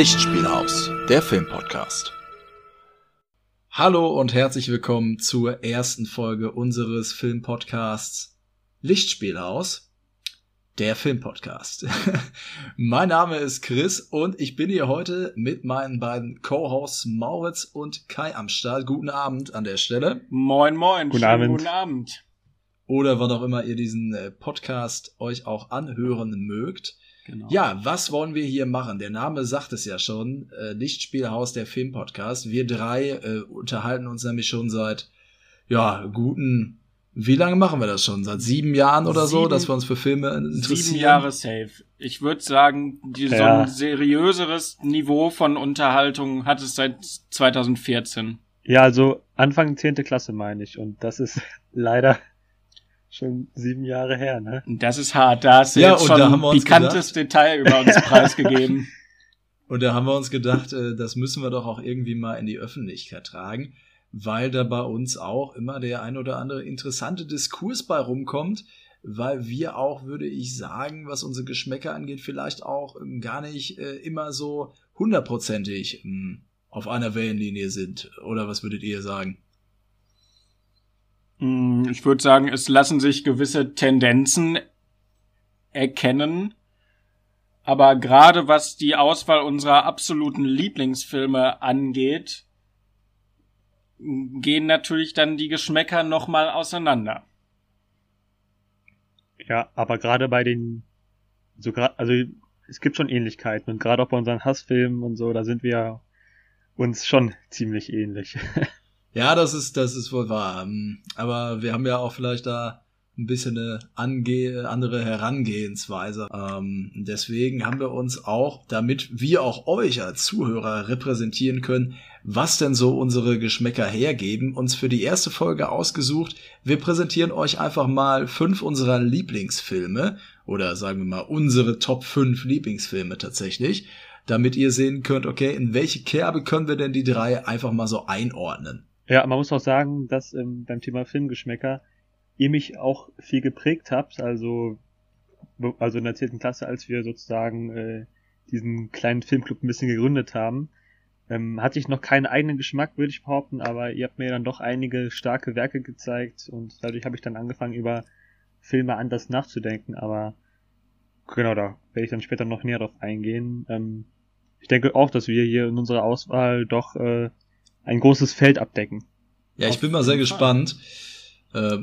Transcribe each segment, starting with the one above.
Lichtspielhaus, der Filmpodcast. Hallo und herzlich willkommen zur ersten Folge unseres Filmpodcasts Lichtspielhaus, der Filmpodcast. mein Name ist Chris und ich bin hier heute mit meinen beiden Co-Hosts Mauritz und Kai am Start. Guten Abend an der Stelle. Moin, moin. Guten Abend. Guten Abend. Oder wann auch immer ihr diesen äh, Podcast euch auch anhören mögt. Genau. Ja, was wollen wir hier machen? Der Name sagt es ja schon. Äh, Lichtspielhaus, der Filmpodcast. Wir drei äh, unterhalten uns nämlich schon seit, ja, guten, wie lange machen wir das schon? Seit sieben Jahren oder sieben, so, dass wir uns für Filme interessieren? Sieben Jahre safe. Ich würde sagen, die, ja. so ein seriöseres Niveau von Unterhaltung hat es seit 2014. Ja, also Anfang zehnte Klasse meine ich. Und das ist leider schon sieben Jahre her, ne? Das ist hart. Da hast du ja, jetzt schon ein pikantes gedacht, Detail über uns preisgegeben. Und da haben wir uns gedacht, äh, das müssen wir doch auch irgendwie mal in die Öffentlichkeit tragen, weil da bei uns auch immer der ein oder andere interessante Diskurs bei rumkommt, weil wir auch, würde ich sagen, was unsere Geschmäcker angeht, vielleicht auch ähm, gar nicht äh, immer so hundertprozentig hm, auf einer Wellenlinie sind. Oder was würdet ihr sagen? Hm, ich würde sagen, es lassen sich gewisse Tendenzen erkennen. Aber gerade was die Auswahl unserer absoluten Lieblingsfilme angeht, gehen natürlich dann die Geschmäcker nochmal auseinander. Ja, aber gerade bei den, so grad, also es gibt schon Ähnlichkeiten und gerade auch bei unseren Hassfilmen und so, da sind wir uns schon ziemlich ähnlich. Ja, das ist, das ist wohl wahr. Ähm, aber wir haben ja auch vielleicht da ein bisschen eine ange andere Herangehensweise. Ähm, deswegen haben wir uns auch, damit wir auch euch als Zuhörer repräsentieren können, was denn so unsere Geschmäcker hergeben, uns für die erste Folge ausgesucht. Wir präsentieren euch einfach mal fünf unserer Lieblingsfilme oder sagen wir mal unsere Top 5 Lieblingsfilme tatsächlich, damit ihr sehen könnt, okay, in welche Kerbe können wir denn die drei einfach mal so einordnen. Ja, man muss auch sagen, dass ähm, beim Thema Filmgeschmäcker ihr mich auch viel geprägt habt. Also, also in der 10. Klasse, als wir sozusagen äh, diesen kleinen Filmclub ein bisschen gegründet haben, ähm, hatte ich noch keinen eigenen Geschmack, würde ich behaupten, aber ihr habt mir dann doch einige starke Werke gezeigt und dadurch habe ich dann angefangen, über Filme anders nachzudenken, aber genau, da werde ich dann später noch näher drauf eingehen. Ähm, ich denke auch, dass wir hier in unserer Auswahl doch äh, ein großes Feld abdecken. Ja, ich bin mal sehr gespannt äh,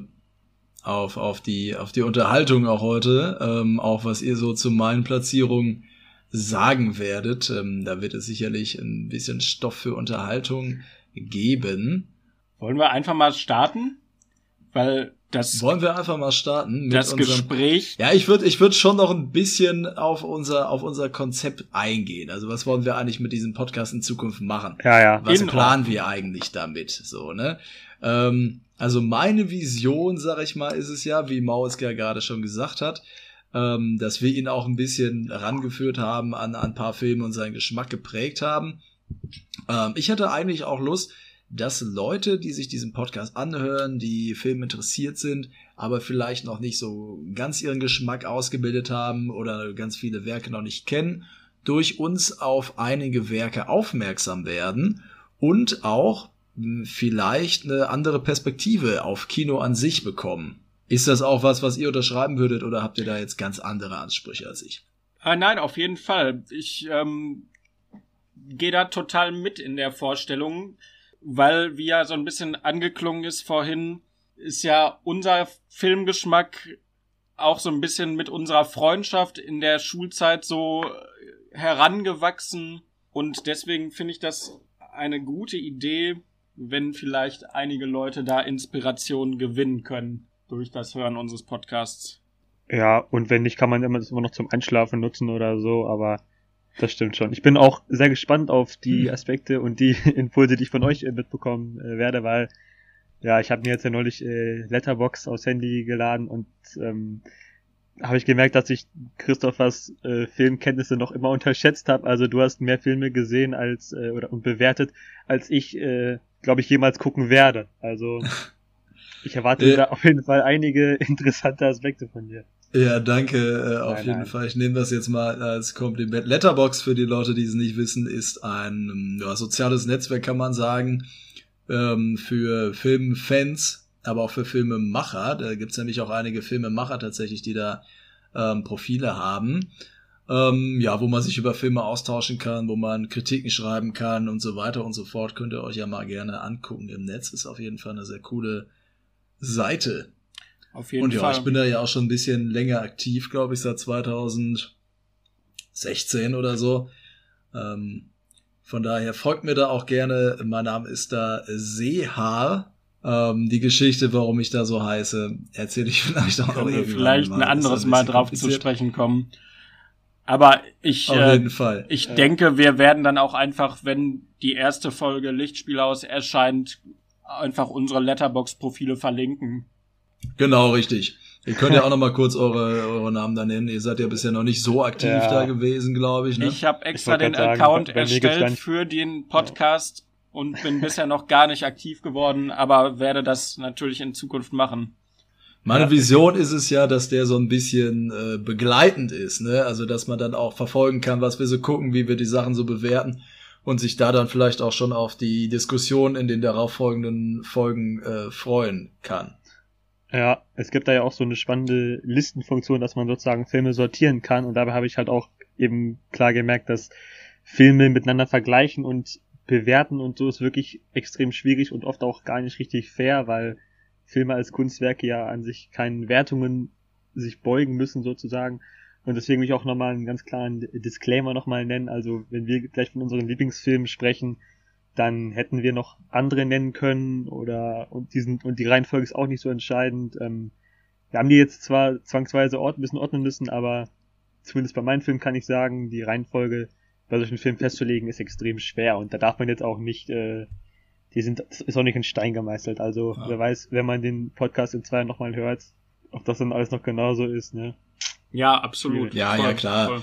auf, auf, die, auf die Unterhaltung auch heute, ähm, auch was ihr so zu meinen Platzierungen sagen werdet. Ähm, da wird es sicherlich ein bisschen Stoff für Unterhaltung geben. Wollen wir einfach mal starten? Weil das wollen wir einfach mal starten mit das unserem, Gespräch. Ja, ich würde ich würde schon noch ein bisschen auf unser auf unser Konzept eingehen. Also was wollen wir eigentlich mit diesem Podcast in Zukunft machen? Ja, ja. Was in planen Ordnung. wir eigentlich damit so, ne? Ähm, also meine Vision, sag ich mal, ist es ja, wie Maus ja gerade schon gesagt hat, ähm, dass wir ihn auch ein bisschen rangeführt haben an, an ein paar Filme und seinen Geschmack geprägt haben. Ähm, ich hatte eigentlich auch Lust, dass Leute, die sich diesen Podcast anhören, die Film interessiert sind, aber vielleicht noch nicht so ganz ihren Geschmack ausgebildet haben oder ganz viele Werke noch nicht kennen, durch uns auf einige Werke aufmerksam werden und auch hm, vielleicht eine andere Perspektive auf Kino an sich bekommen. Ist das auch was, was ihr unterschreiben würdet oder habt ihr da jetzt ganz andere Ansprüche als ich? Ah, nein, auf jeden Fall. Ich ähm, gehe da total mit in der Vorstellung weil wie ja so ein bisschen angeklungen ist vorhin, ist ja unser Filmgeschmack auch so ein bisschen mit unserer Freundschaft in der Schulzeit so herangewachsen und deswegen finde ich das eine gute Idee, wenn vielleicht einige Leute da Inspiration gewinnen können durch das Hören unseres Podcasts. Ja, und wenn nicht, kann man das immer noch zum Einschlafen nutzen oder so, aber das stimmt schon. Ich bin auch sehr gespannt auf die hm. Aspekte und die Impulse, die ich von euch äh, mitbekommen äh, werde, weil ja, ich habe mir jetzt ja neulich äh, Letterbox aufs Handy geladen und ähm, habe ich gemerkt, dass ich Christophers äh, Filmkenntnisse noch immer unterschätzt habe. Also du hast mehr Filme gesehen als äh, oder und bewertet, als ich, äh, glaube ich, jemals gucken werde. Also ich erwarte da auf jeden Fall einige interessante Aspekte von dir. Ja, danke äh, auf nein, jeden nein. Fall. Ich nehme das jetzt mal als Kompliment. Letterbox für die Leute, die es nicht wissen, ist ein ja, soziales Netzwerk, kann man sagen, ähm, für Filmfans, aber auch für Filmemacher. Da gibt's nämlich auch einige Filmemacher tatsächlich, die da ähm, Profile haben. Ähm, ja, wo man sich über Filme austauschen kann, wo man Kritiken schreiben kann und so weiter und so fort. Könnt ihr euch ja mal gerne angucken im Netz. Ist auf jeden Fall eine sehr coole Seite. Auf jeden und ja, Fall. ich bin da ja auch schon ein bisschen länger aktiv, glaube ich, seit 2016 oder so. Ähm, von daher folgt mir da auch gerne. Mein Name ist da Seehaar. Ähm, die Geschichte, warum ich da so heiße, erzähle ich vielleicht auch noch irgendwann Vielleicht ein anderes ein Mal drauf zu sprechen kommen. Aber ich, Auf jeden äh, Fall. ich ja. denke, wir werden dann auch einfach, wenn die erste Folge Lichtspielhaus erscheint, einfach unsere Letterbox-Profile verlinken. Genau, richtig. Ihr könnt ja auch noch mal kurz eure, eure Namen da nennen. Ihr seid ja bisher noch nicht so aktiv ja. da gewesen, glaube ich. Ne? Ich habe extra ich den Account sagen, erstellt für den Podcast ja. und bin bisher noch gar nicht aktiv geworden, aber werde das natürlich in Zukunft machen. Meine ja. Vision ist es ja, dass der so ein bisschen äh, begleitend ist, ne? Also dass man dann auch verfolgen kann, was wir so gucken, wie wir die Sachen so bewerten und sich da dann vielleicht auch schon auf die Diskussion in den darauffolgenden Folgen äh, freuen kann. Ja, es gibt da ja auch so eine spannende Listenfunktion, dass man sozusagen Filme sortieren kann und dabei habe ich halt auch eben klar gemerkt, dass Filme miteinander vergleichen und bewerten und so ist wirklich extrem schwierig und oft auch gar nicht richtig fair, weil Filme als Kunstwerke ja an sich keinen Wertungen sich beugen müssen sozusagen. Und deswegen will ich auch nochmal einen ganz klaren Disclaimer nochmal nennen. Also wenn wir gleich von unseren Lieblingsfilmen sprechen, dann hätten wir noch andere nennen können oder und die sind, und die Reihenfolge ist auch nicht so entscheidend. Ähm, wir haben die jetzt zwar zwangsweise ort, ein bisschen ordnen müssen, aber zumindest bei meinem Film kann ich sagen, die Reihenfolge bei solchen Filmen festzulegen ist extrem schwer und da darf man jetzt auch nicht äh, die sind, ist auch nicht in Stein gemeißelt. Also ja. wer weiß, wenn man den Podcast in zwei nochmal hört, ob das dann alles noch genauso ist, ne? Ja, absolut. Ja, voll, ja, klar. Voll.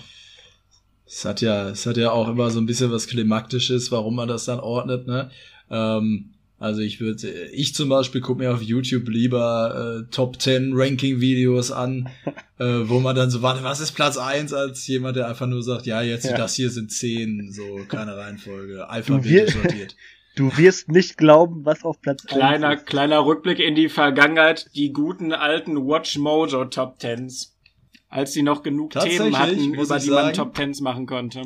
Es hat ja, es hat ja auch immer so ein bisschen was Klimaktisches, warum man das dann ordnet, ne? Ähm, also ich würde, ich zum Beispiel gucke mir auf YouTube lieber äh, Top 10 Ranking-Videos an, äh, wo man dann so, warte, was ist Platz 1, als jemand, der einfach nur sagt, ja, jetzt ja. das hier sind 10, so keine Reihenfolge, alphabetisch sortiert. Du wirst nicht glauben, was auf Platz kleiner, 1 ist. Kleiner Rückblick in die Vergangenheit, die guten alten Watch Mojo Top Tens. Als sie noch genug Themen hatten, über die sagen, man Top Tens machen konnte.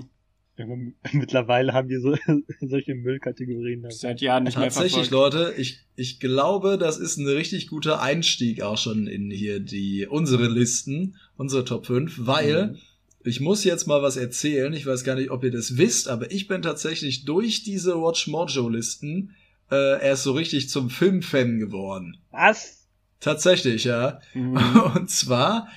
Mittlerweile haben wir so, solche Müllkategorien. Seit Jahren nicht Tatsächlich, mehr Leute, ich, ich glaube, das ist ein richtig guter Einstieg auch schon in hier die, unsere Listen, unsere Top 5, weil mhm ich muss jetzt mal was erzählen. Ich weiß gar nicht, ob ihr das wisst, aber ich bin tatsächlich durch diese Watch Mojo Listen äh, erst so richtig zum Filmfan geworden. Was? Tatsächlich, ja. Mhm. Und zwar,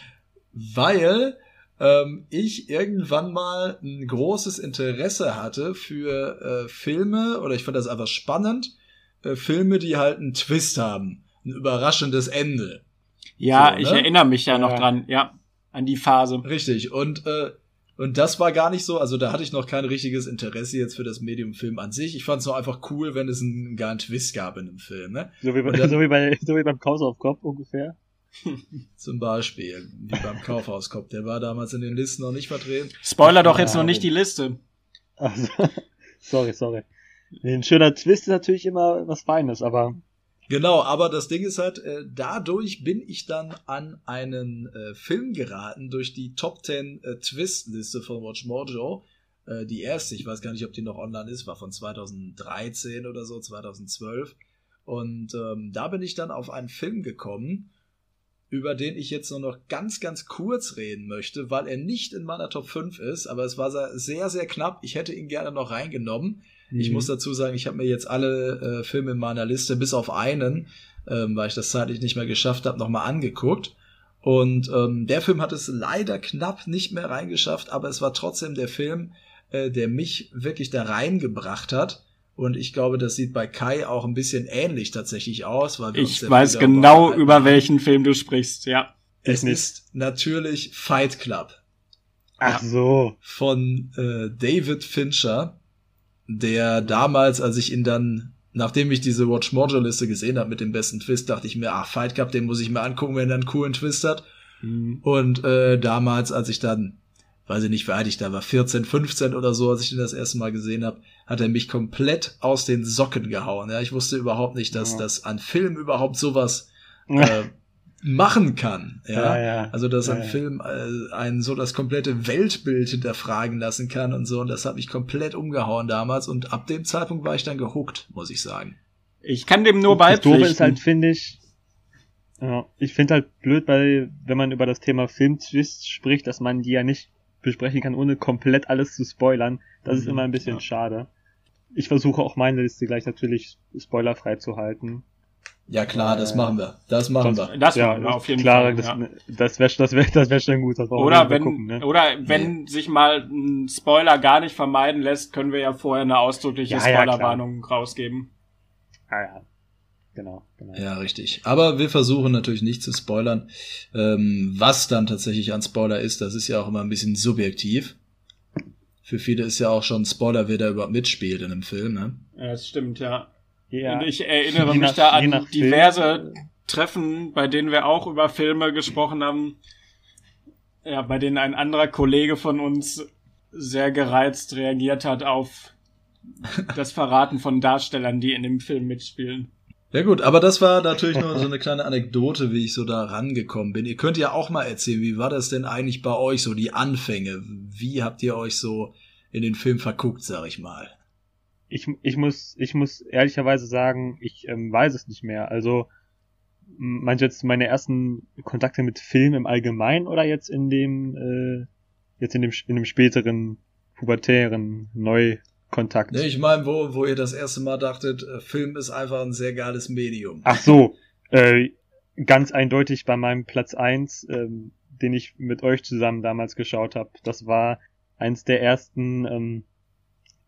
weil ähm, ich irgendwann mal ein großes Interesse hatte für äh, Filme, oder ich fand das einfach spannend, äh, Filme, die halt einen Twist haben. Ein überraschendes Ende. Ja, so, ne? ich erinnere mich ja, ja noch dran, ja an die Phase. Richtig. Und, äh, und das war gar nicht so, also da hatte ich noch kein richtiges Interesse jetzt für das Medium Film an sich. Ich fand es nur einfach cool, wenn es einen geilen Twist gab in einem Film, ne? So wie, bei, dann, so wie, bei, so wie beim Kaufhauskopf ungefähr. Zum Beispiel, wie beim Kaufhauskopf. Der war damals in den Listen noch nicht vertreten. Spoiler doch jetzt noch nicht die Liste. Also, sorry, sorry. Ein schöner Twist ist natürlich immer was Feines, aber Genau, aber das Ding ist halt, äh, dadurch bin ich dann an einen äh, Film geraten durch die Top 10 äh, Twist-Liste von Watch Mojo. Die erste, ich weiß gar nicht, ob die noch online ist, war von 2013 oder so, 2012. Und ähm, da bin ich dann auf einen Film gekommen, über den ich jetzt nur noch ganz, ganz kurz reden möchte, weil er nicht in meiner Top 5 ist, aber es war sehr, sehr knapp. Ich hätte ihn gerne noch reingenommen. Mhm. Ich muss dazu sagen, ich habe mir jetzt alle äh, Filme in meiner Liste, bis auf einen, ähm, weil ich das zeitlich nicht mehr geschafft habe, nochmal angeguckt. Und ähm, der Film hat es leider knapp nicht mehr reingeschafft, aber es war trotzdem der Film, äh, der mich wirklich da reingebracht hat. Und ich glaube, das sieht bei Kai auch ein bisschen ähnlich tatsächlich aus, weil wir ich weiß genau, über welchen Film du sprichst, ja. Es ist natürlich Fight Club. Ach so. Von äh, David Fincher der damals, als ich ihn dann, nachdem ich diese Watch Mojo Liste gesehen habe mit dem besten Twist, dachte ich mir, ach, Fight Cup, den muss ich mir angucken, wenn er einen coolen Twist hat. Mhm. Und äh, damals, als ich dann, weiß ich nicht, wie alt ich da war, 14, 15 oder so, als ich den das erste Mal gesehen habe, hat er mich komplett aus den Socken gehauen. Ja, ich wusste überhaupt nicht, dass ja. das an Film überhaupt sowas äh, machen kann. Ja, ja, ja. also dass ein Film äh, einen so das komplette Weltbild hinterfragen lassen kann und so. Und das hat mich komplett umgehauen damals. Und ab dem Zeitpunkt war ich dann gehuckt, muss ich sagen. Ich kann dem nur beipflichten. Das ist halt, finde ich, ja, ich finde halt blöd, weil wenn man über das Thema Filmtwist spricht, dass man die ja nicht besprechen kann, ohne komplett alles zu spoilern. Das mhm, ist immer ein bisschen ja. schade. Ich versuche auch meine Liste gleich natürlich spoilerfrei zu halten. Ja klar, das äh, machen wir. Das machen wir. Das ja, machen wir auf jeden klar, Fall. Das, ja. das wäre das wär, das wär schon gut. oder wenn, gucken, ne? oder wenn nee. sich mal ein Spoiler gar nicht vermeiden lässt, können wir ja vorher eine ausdrückliche ja, Spoilerwarnung ja, rausgeben. Ah ja, genau, genau. Ja, richtig. Aber wir versuchen natürlich nicht zu spoilern. Ähm, was dann tatsächlich ein Spoiler ist, das ist ja auch immer ein bisschen subjektiv. Für viele ist ja auch schon Spoiler, wer da überhaupt mitspielt in einem Film, ne? Ja, das stimmt, ja. ja. Und ich erinnere mich nach, da an diverse Film. Treffen, bei denen wir auch über Filme gesprochen haben. Ja, bei denen ein anderer Kollege von uns sehr gereizt reagiert hat auf das Verraten von Darstellern, die in dem Film mitspielen. Ja gut, aber das war natürlich nur so eine kleine Anekdote, wie ich so da rangekommen bin. Ihr könnt ja auch mal erzählen, wie war das denn eigentlich bei euch so, die Anfänge? Wie habt ihr euch so in den Film verguckt, sag ich mal? Ich, ich, muss, ich muss ehrlicherweise sagen, ich ähm, weiß es nicht mehr. Also, meinst jetzt meine ersten Kontakte mit Film im Allgemeinen oder jetzt in dem, äh, jetzt in dem, in dem späteren pubertären Neu Kontakt. Nee, ich meine, wo, wo ihr das erste Mal dachtet, äh, Film ist einfach ein sehr geiles Medium. Ach so, äh, ganz eindeutig bei meinem Platz eins, ähm, den ich mit euch zusammen damals geschaut habe. Das war eins der ersten, ähm,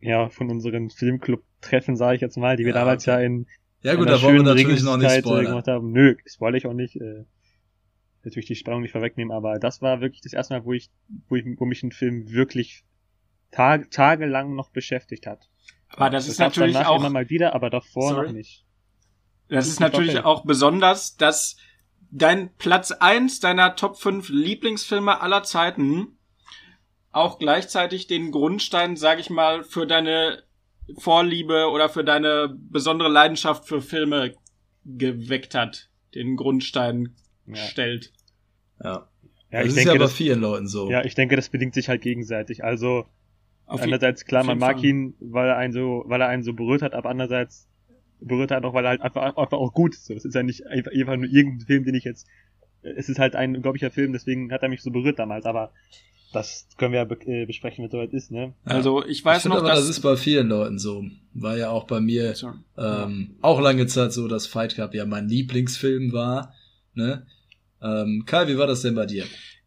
ja, von unseren Filmclub-Treffen, sage ich jetzt mal, die wir ja, damals okay. ja in ja gut, da wollen wir natürlich noch nicht spoilern. gemacht haben. Nö, spoilere ich auch nicht. Äh, natürlich die Spannung nicht vorwegnehmen, aber das war wirklich das erste Mal, wo ich, wo ich, wo mich ein Film wirklich tag tagelang noch beschäftigt hat. Aber das, das ist natürlich auch immer mal wieder, aber davor sorry. noch nicht. Das, ist natürlich auch besonders, dass dein Platz eins deiner Top 5 Lieblingsfilme aller Zeiten auch gleichzeitig den Grundstein, sag ich mal, für deine Vorliebe oder für deine besondere Leidenschaft für Filme geweckt hat, den Grundstein ja. stellt. Ja. Ja, das ich ist denke, ja bei vielen Leuten so. Ja, ich denke, das bedingt sich halt gegenseitig. Also auf Einerseits klar, man mag Fall. ihn, weil er einen so, weil er einen so berührt hat, aber andererseits berührt er auch, weil er halt einfach, einfach auch gut ist. Das ist ja nicht einfach, einfach nur irgendein Film, den ich jetzt, es ist halt ein unglaublicher Film, deswegen hat er mich so berührt damals, aber das können wir ja be äh, besprechen, wenn es soweit ist, ne? Also ich weiß ich noch, aber, dass das ist bei vielen Leuten so. War ja auch bei mir ähm, auch lange Zeit so, dass Fight Club ja mein Lieblingsfilm war. Ne? Ähm, Kai, wie war das denn bei dir?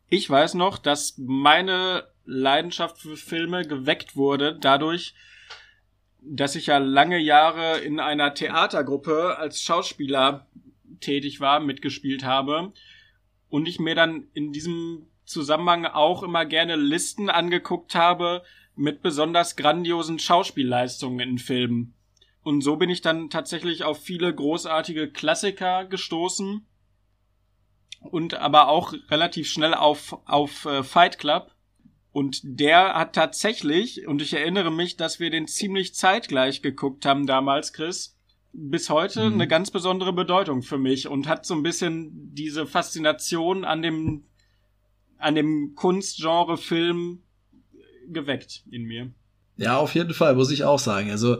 Ich weiß noch, dass meine Leidenschaft für Filme geweckt wurde dadurch, dass ich ja lange Jahre in einer Theatergruppe als Schauspieler tätig war, mitgespielt habe und ich mir dann in diesem Zusammenhang auch immer gerne Listen angeguckt habe mit besonders grandiosen Schauspielleistungen in Filmen. Und so bin ich dann tatsächlich auf viele großartige Klassiker gestoßen und aber auch relativ schnell auf, auf äh, Fight Club und der hat tatsächlich, und ich erinnere mich, dass wir den ziemlich zeitgleich geguckt haben damals, Chris, bis heute mhm. eine ganz besondere Bedeutung für mich und hat so ein bisschen diese Faszination an dem, an dem Kunstgenre Film geweckt in mir. Ja, auf jeden Fall, muss ich auch sagen. Also,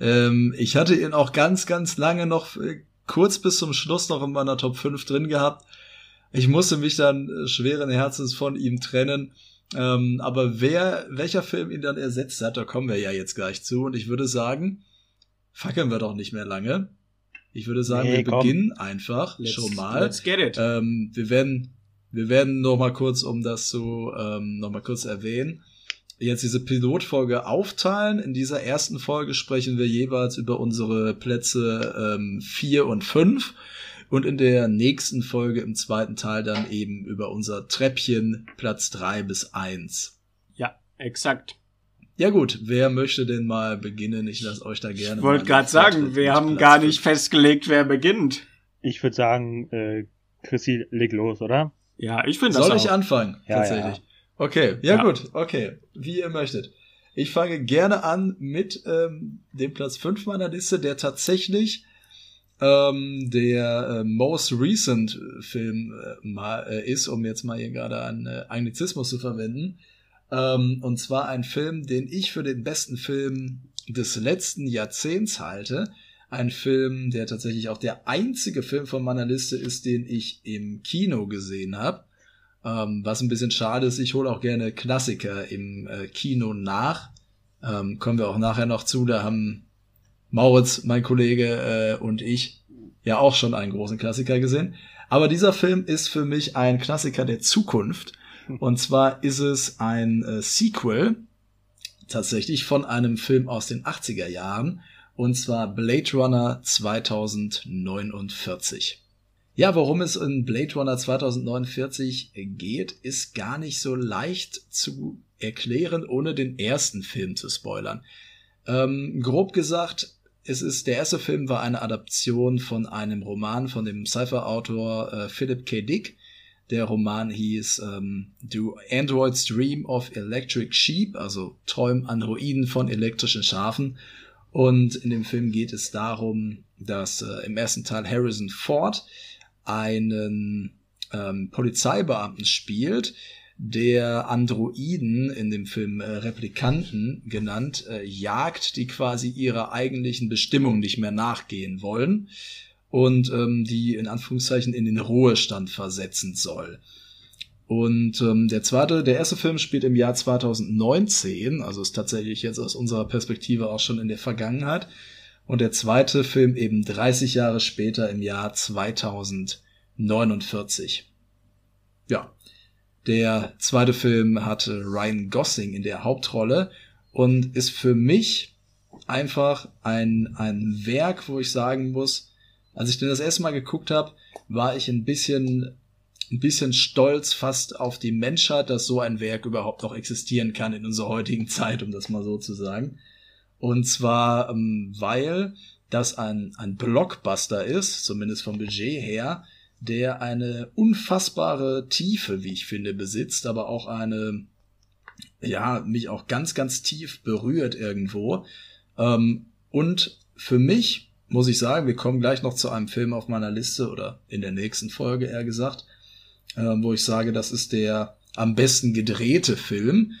ähm, ich hatte ihn auch ganz, ganz lange noch, äh, kurz bis zum Schluss noch in meiner Top 5 drin gehabt. Ich musste mich dann äh, schweren Herzens von ihm trennen ähm, aber wer, welcher Film ihn dann ersetzt hat, da kommen wir ja jetzt gleich zu. Und ich würde sagen, fackeln wir doch nicht mehr lange. Ich würde sagen, nee, wir komm. beginnen einfach let's, schon mal. Let's get it. Ähm, wir werden, wir werden noch mal kurz, um das zu ähm, noch mal kurz erwähnen, jetzt diese Pilotfolge aufteilen. In dieser ersten Folge sprechen wir jeweils über unsere Plätze ähm, vier und fünf und in der nächsten Folge im zweiten Teil dann eben über unser Treppchen Platz drei bis eins. Ja, exakt. Ja gut, wer möchte denn mal beginnen? Ich lasse euch da gerne. Ich wollte gerade sagen, wir haben gar nicht festgelegt, wer beginnt. Ich würde sagen, äh, Chrissy, leg los, oder? Ja, ich finde das Soll auch. ich anfangen? Ja, tatsächlich. ja. Okay, ja, Ja. gut, okay. Wie ihr möchtet. Ich fange gerne an mit ähm, dem Platz 5 meiner Liste, der tatsächlich ähm, der äh, most recent Film äh, mal äh, ist, um jetzt mal hier gerade einen äh, Anglizismus zu verwenden. Ähm, und zwar ein Film, den ich für den besten Film des letzten Jahrzehnts halte. Ein Film, der tatsächlich auch der einzige Film von meiner Liste ist, den ich im Kino gesehen habe. Ähm, was ein bisschen schade ist, ich hole auch gerne Klassiker im äh, Kino nach. Ähm, kommen wir auch nachher noch zu. Da haben Mauritz, mein Kollege äh, und ich ja auch schon einen großen Klassiker gesehen. Aber dieser Film ist für mich ein Klassiker der Zukunft. Und zwar ist es ein äh, Sequel tatsächlich von einem Film aus den 80er Jahren. Und zwar Blade Runner 2049. Ja, worum es in Blade Runner 2049 geht, ist gar nicht so leicht zu erklären, ohne den ersten Film zu spoilern. Ähm, grob gesagt, es ist, der erste Film war eine Adaption von einem Roman von dem Cypher-Autor äh, Philip K. Dick. Der Roman hieß ähm, Do Androids Dream of Electric Sheep, also träumen Androiden von elektrischen Schafen. Und in dem Film geht es darum, dass äh, im ersten Teil Harrison Ford einen ähm, Polizeibeamten spielt, der Androiden in dem Film äh, Replikanten genannt äh, jagt, die quasi ihrer eigentlichen Bestimmung nicht mehr nachgehen wollen und ähm, die in Anführungszeichen in den Ruhestand versetzen soll. Und ähm, der zweite, der erste Film spielt im Jahr 2019, also ist tatsächlich jetzt aus unserer Perspektive auch schon in der Vergangenheit. Und der zweite Film eben 30 Jahre später im Jahr 2049. Ja, der zweite Film hatte Ryan Gosling in der Hauptrolle und ist für mich einfach ein, ein Werk, wo ich sagen muss, als ich den das erste Mal geguckt habe, war ich ein bisschen, ein bisschen stolz fast auf die Menschheit, dass so ein Werk überhaupt noch existieren kann in unserer heutigen Zeit, um das mal so zu sagen. Und zwar, ähm, weil das ein, ein Blockbuster ist, zumindest vom Budget her, der eine unfassbare Tiefe, wie ich finde, besitzt, aber auch eine, ja, mich auch ganz, ganz tief berührt irgendwo. Ähm, und für mich muss ich sagen, wir kommen gleich noch zu einem Film auf meiner Liste oder in der nächsten Folge eher gesagt, ähm, wo ich sage, das ist der am besten gedrehte Film.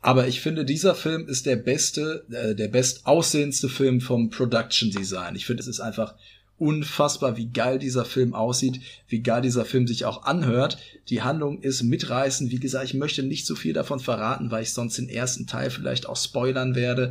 Aber ich finde, dieser Film ist der beste, äh, der best aussehendste Film vom Production Design. Ich finde, es ist einfach unfassbar, wie geil dieser Film aussieht, wie geil dieser Film sich auch anhört. Die Handlung ist mitreißend. Wie gesagt, ich möchte nicht zu viel davon verraten, weil ich sonst den ersten Teil vielleicht auch spoilern werde.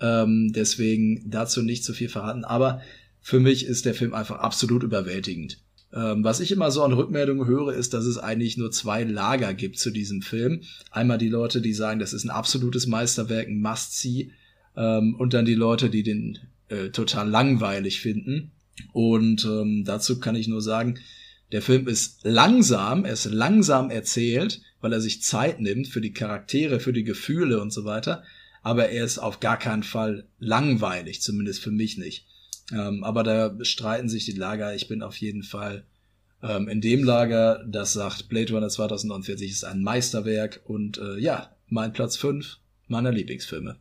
Ähm, deswegen dazu nicht zu viel verraten. Aber für mich ist der Film einfach absolut überwältigend. Ähm, was ich immer so an Rückmeldungen höre, ist, dass es eigentlich nur zwei Lager gibt zu diesem Film. Einmal die Leute, die sagen, das ist ein absolutes Meisterwerk, ein Must-See. Ähm, und dann die Leute, die den äh, total langweilig finden. Und ähm, dazu kann ich nur sagen, der Film ist langsam, er ist langsam erzählt, weil er sich Zeit nimmt für die Charaktere, für die Gefühle und so weiter. Aber er ist auf gar keinen Fall langweilig, zumindest für mich nicht. Ähm, aber da streiten sich die Lager. Ich bin auf jeden Fall ähm, in dem Lager, das sagt, Blade Runner 2049 ist ein Meisterwerk und äh, ja, mein Platz 5 meiner Lieblingsfilme.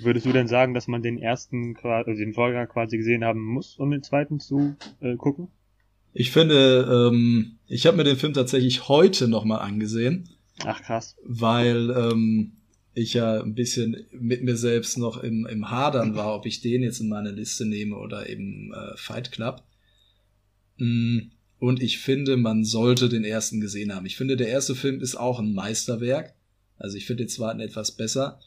Würdest du denn sagen, dass man den ersten, also den Vorgänger quasi gesehen haben muss, um den zweiten zu äh, gucken? Ich finde, ähm, ich habe mir den Film tatsächlich heute nochmal angesehen, Ach krass. weil ähm, ich ja ein bisschen mit mir selbst noch im, im Hadern war, ob ich den jetzt in meine Liste nehme oder eben äh, Fight Club. Mm, Und ich finde, man sollte den ersten gesehen haben. Ich finde, der erste Film ist auch ein Meisterwerk. Also ich finde den zweiten etwas besser.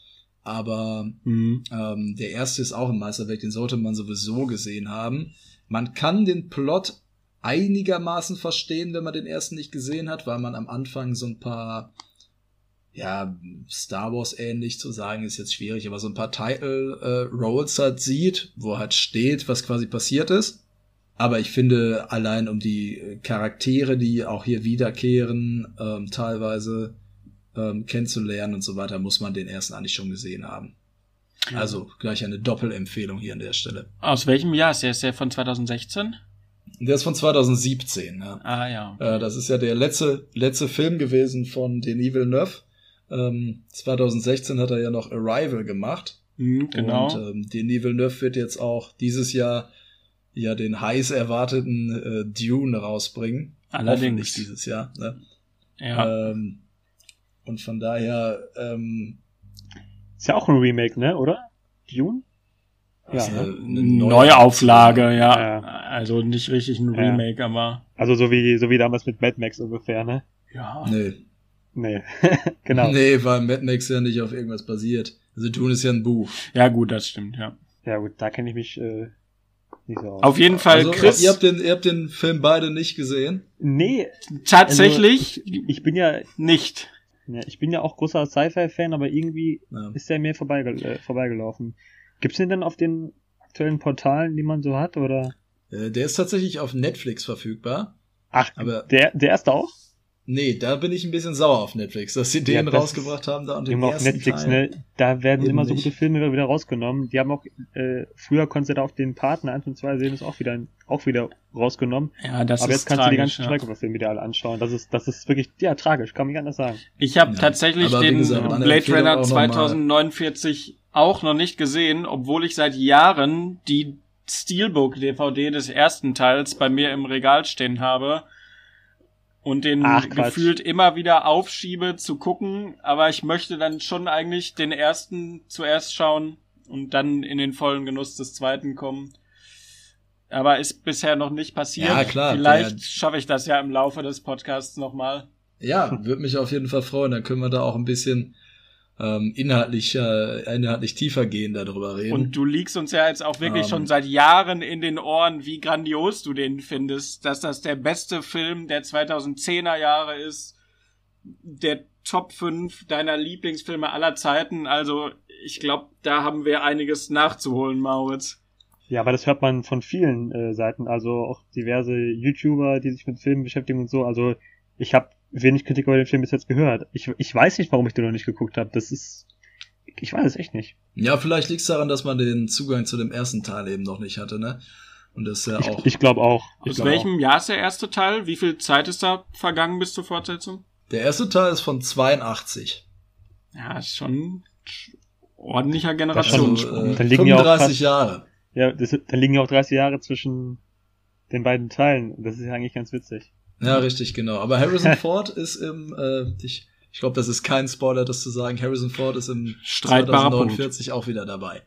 Aber Mhm. ähm, der erste ist auch ein Meisterwerk, den sollte man sowieso gesehen haben. Man kann den Plot einigermaßen verstehen, wenn man den ersten nicht gesehen hat, weil man am Anfang so ein paar, ja, Star Wars ähnlich zu sagen ist jetzt schwierig, aber so ein paar Title äh, Rolls halt sieht, wo halt steht, was quasi passiert ist. Aber ich finde, allein um die äh, Charaktere, die auch hier wiederkehren, ähm, teilweise ähm, kennenzulernen und so weiter, muss man den ersten eigentlich schon gesehen haben. Also gleich eine Doppelempfehlung hier an der Stelle. Aus welchem Jahr ist der? Ist der von 2016? Der ist von 2017. Ja. Ah ja. Äh, das ist ja der letzte, letzte Film gewesen von Denis Villeneuve. Ähm, 2016 hat er ja noch Arrival gemacht. Mhm, genau. Und ähm, Denis Villeneuve wird jetzt auch dieses Jahr ja den heiß erwarteten äh, Dune rausbringen. Allerdings. Dieses Jahr. Ne? ja. Ähm, und von daher, ähm, Ist ja auch ein Remake, ne, oder? Dune? Ja, ist ne? eine, eine Neuauflage, ja. Ja. Also nicht richtig ein Ja. Remake, aber. Also so wie, so wie damals mit Mad Max ungefähr, ne? Ja. Nee. Nee. genau. Nee, weil Mad Max ja nicht auf irgendwas basiert. Also Dune ist ja ein Buch. Ja, gut, das stimmt, ja. Ja gut, da kenne ich mich äh, nicht so aus. Auf jeden Fall, Also, Chris, ihr habt den, ihr habt den Film beide nicht gesehen. Nee, tatsächlich ich bin ja, nicht. Ja, ich bin ja auch großer Sci-Fi-Fan, aber irgendwie Ja. ist der mir vorbeige äh, vorbeigelaufen. Gibt's den denn auf den aktuellen Portalen, die man so hat, oder? Äh, Der ist tatsächlich auf Netflix verfügbar. Ach, Aber der, der erste auch? Nee, da bin ich ein bisschen sauer auf Netflix, dass sie Ja, den das rausgebracht haben da und den Immer auf ersten Netflix, Teil. ne? Da werden Eben immer so nicht. gute Filme wieder rausgenommen. Die haben auch, äh, früher konntest du da auf den Partner 1 und 2 sehen, ist auch wieder, auch wieder rausgenommen. Ja, das aber ist jetzt kannst du die tragisch, ganzen ja. Schweighöfer-Filme wieder alle anschauen. Das ist, das ist wirklich, ja, tragisch, kann man nicht anders sagen. Ich habe Ja, tatsächlich den gesagt, Blade Runner auch noch mal- 2049 auch noch nicht gesehen, obwohl ich seit Jahren die Steelbook-DVD des ersten Teils bei mir im Regal stehen habe und den Ach, gefühlt immer wieder aufschiebe zu gucken, aber ich möchte dann schon eigentlich den ersten zuerst schauen und dann in den vollen Genuss des zweiten kommen. Aber ist bisher noch nicht passiert. Ja, klar, Vielleicht schaffe ich das ja im Laufe des Podcasts nochmal. Ja, würde mich auf jeden Fall freuen. Dann können wir da auch ein bisschen ähm, inhaltlich, äh, inhaltlich tiefer gehen darüber reden. Und du liegst uns ja jetzt auch wirklich Ähm. schon seit Jahren in den Ohren, wie grandios du den findest, dass das der beste Film der 2010er Jahre ist, der Top 5 deiner Lieblingsfilme aller Zeiten. Also ich glaube, da haben wir einiges nachzuholen, Mauritz. Ja, aber das hört man von vielen äh, Seiten, also auch diverse YouTuber, die sich mit Filmen beschäftigen und so. Also ich habe wenig Kritik über den Film bis jetzt gehört. Ich, ich weiß nicht, warum ich den noch nicht geguckt habe. Das ist, ich weiß es echt nicht. ja, vielleicht liegt es daran, dass man den Zugang zu dem ersten Teil eben noch nicht hatte, ne? Und das ist ja Ich, auch. ich glaube auch. Ich Aus glaub welchem Jahr ist der erste Teil? Wie viel Zeit ist da vergangen bis zur Fortsetzung? der erste Teil ist von 82. Ja, ist schon ordentlicher Generationssprung. Also, äh, Dann liegen ja auch 35 fast- Jahre. Auch. Ja, das, dann liegen ja auch 30 Jahre zwischen den beiden Teilen. Das ist ja eigentlich ganz witzig. Ja, richtig, genau. Aber Harrison Ford ist im, äh, ich, ich glaube, das ist kein Spoiler, das zu sagen. Harrison Ford ist im Streitbarer Punkt. 2049 auch wieder dabei.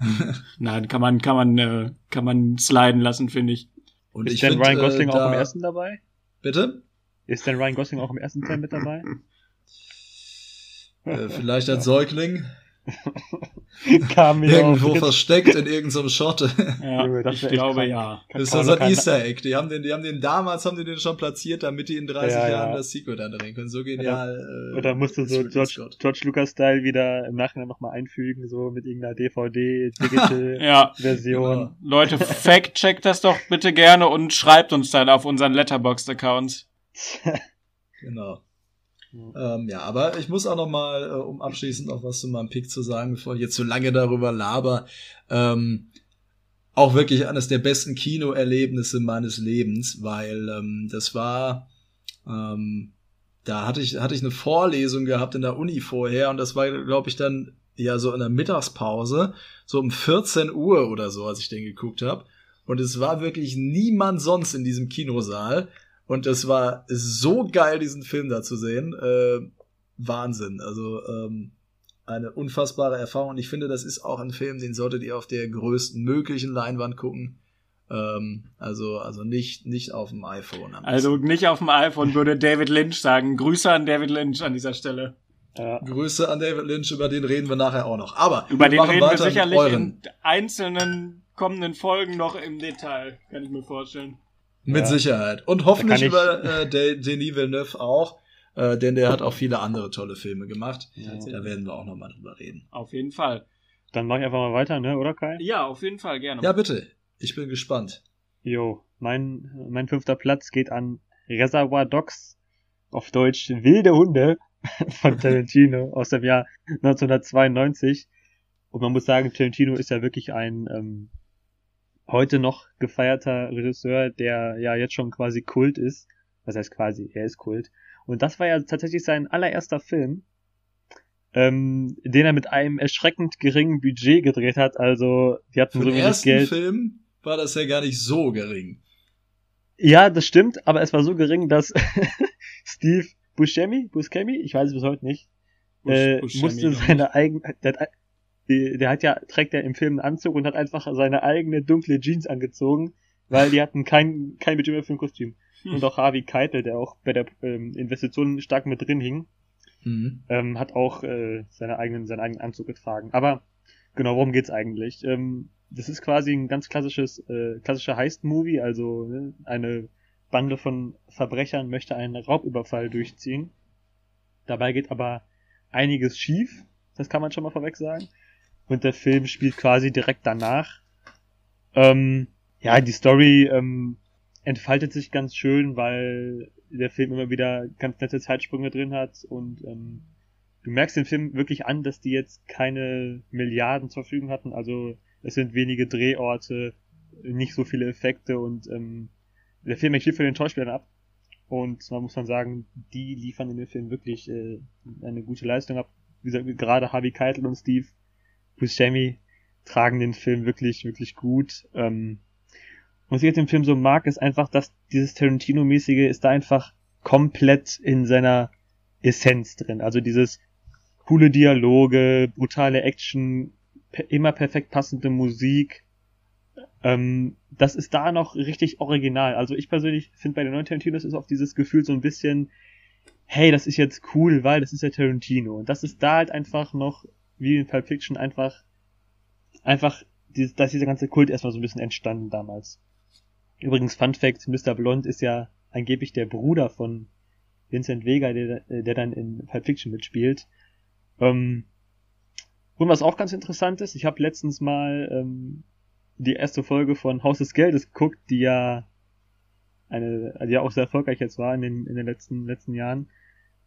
Nein, kann man, kann man, äh, kann man sliden lassen, finde ich. Und ist ich denn find, Ryan Gosling äh, auch im ersten dabei? Bitte? Ist denn Ryan Gosling auch im ersten Teil mit dabei? Äh, vielleicht als Säugling. Kam mir Irgendwo versteckt in irgendeinem Schotte. Ja, das ich glaube krank. ja. Das ist Kann doch man so ein Easter Egg. Die haben den, die haben den damals haben die den schon platziert, damit die in 30 Ja, Jahren ja. das Sequel dann drehen können. So genial. äh, Oder musst du ist so George, Scott. George Lucas-Style wieder im Nachhinein nochmal einfügen, so mit irgendeiner DVD-Digital-Version. Ja. Genau. Leute, fact-checkt das doch bitte gerne und schreibt uns dann auf unseren Letterboxd-Account. Genau. Ja. Ähm, ja, aber ich muss auch noch mal, äh, um abschließend noch was zu meinem Pick zu sagen, bevor ich jetzt so lange darüber laber, ähm, auch wirklich eines der besten Kinoerlebnisse meines Lebens, weil ähm, das war, ähm, da hatte ich, hatte ich eine Vorlesung gehabt in der Uni vorher und das war, glaube ich, dann ja so in der Mittagspause, so um 14 Uhr oder so, als ich den geguckt habe. Und es war wirklich niemand sonst in diesem Kinosaal. Und es war so geil, diesen Film da zu sehen. Äh, Wahnsinn. Also ähm, eine unfassbare Erfahrung. Und ich finde, das ist auch ein Film, den solltet ihr auf der größten möglichen Leinwand gucken. Ähm, also, also nicht, nicht auf dem iPhone. Also nicht auf dem iPhone würde David Lynch sagen. Grüße an David Lynch an dieser Stelle. Ja. Grüße an David Lynch, über den reden wir nachher auch noch. Aber Über den reden wir sicherlich euren. in einzelnen kommenden Folgen noch im Detail, kann ich mir vorstellen. Mit Ja. Sicherheit. Und hoffentlich über äh, De- Denis Villeneuve auch, äh, denn der hat auch viele andere tolle Filme gemacht. Ja. Da werden wir auch noch mal drüber reden. Auf jeden Fall. Dann mach ich einfach mal weiter, ne, oder Kai? Ja, auf jeden Fall gerne. Ja, bitte. Ich bin gespannt. Jo, mein, mein fünfter Platz geht an Reservoir Dogs, auf Deutsch Wilde Hunde von Tarantino aus dem Jahr 1992. Und man muss sagen, Tarantino ist ja wirklich ein, ähm, heute noch gefeierter Regisseur, der ja jetzt schon quasi Kult ist. Was heißt quasi? Er ist Kult. Und das war ja tatsächlich sein allererster Film, ähm, den er mit einem erschreckend geringen Budget gedreht hat. Also, die hatten Für so wenig ersten Geld. Film war das ja gar nicht so gering. Ja, das stimmt, aber es war so gering, dass Steve Buscemi, Buscemi, ich weiß es bis heute nicht, Bush- äh, musste seine eigene, der, hat, die- der hat ja, trägt ja im Film einen Anzug und hat einfach seine eigene dunkle Jeans angezogen, weil die hatten kein, kein Budget mehr für ein Kostüm. Hm. Und auch Harvey Keitel, der auch bei der ähm, Investition stark mit drin hing, Mhm. ähm, hat auch äh, seine eigenen, seinen eigenen Anzug getragen. Aber genau, worum geht's eigentlich? Ähm, das ist quasi ein ganz klassisches, äh, klassischer Heist-Movie, also ne, eine Bande von Verbrechern möchte einen Raubüberfall durchziehen. Dabei geht aber einiges schief, das kann man schon mal vorweg sagen. Und der Film spielt quasi direkt danach. Ähm, ja, die Story ähm, entfaltet sich ganz schön, weil der Film immer wieder ganz nette Zeitsprünge drin hat und ähm, du merkst den Film wirklich an, dass die jetzt keine Milliarden zur Verfügung hatten. Also es sind wenige Drehorte, nicht so viele Effekte und ähm, der Film hängt von den Schauspielern ab. Und man muss dann sagen, die liefern in dem Film wirklich äh, eine gute Leistung ab. Wie gesagt, gerade Harvey Keitel und Steve Buscemi tragen den Film wirklich, wirklich gut. Ähm, was ich jetzt im Film so mag, ist einfach, dass dieses Tarantino-mäßige ist da einfach komplett in seiner Essenz drin. Also dieses coole Dialoge, brutale Action, immer perfekt passende Musik. Ähm, das ist da noch richtig original. Also ich persönlich finde bei den neuen Tarantinos ist auch dieses Gefühl so ein bisschen, hey, das ist jetzt cool, weil das ist ja Tarantino. Und das ist da halt einfach noch, wie in Pulp Fiction, einfach, einfach, dieses, da ist dieser ganze Kult erstmal so ein bisschen entstanden damals. Übrigens, Fun Fact, Mr. Blond ist ja angeblich der Bruder von Vincent Vega, der, der dann in Pulp Fiction mitspielt. Ähm, und was auch ganz interessant ist, ich habe letztens mal ähm, die erste Folge von Haus des Geldes geguckt, die ja eine, die ja auch sehr erfolgreich jetzt war in den, in den letzten, letzten Jahren.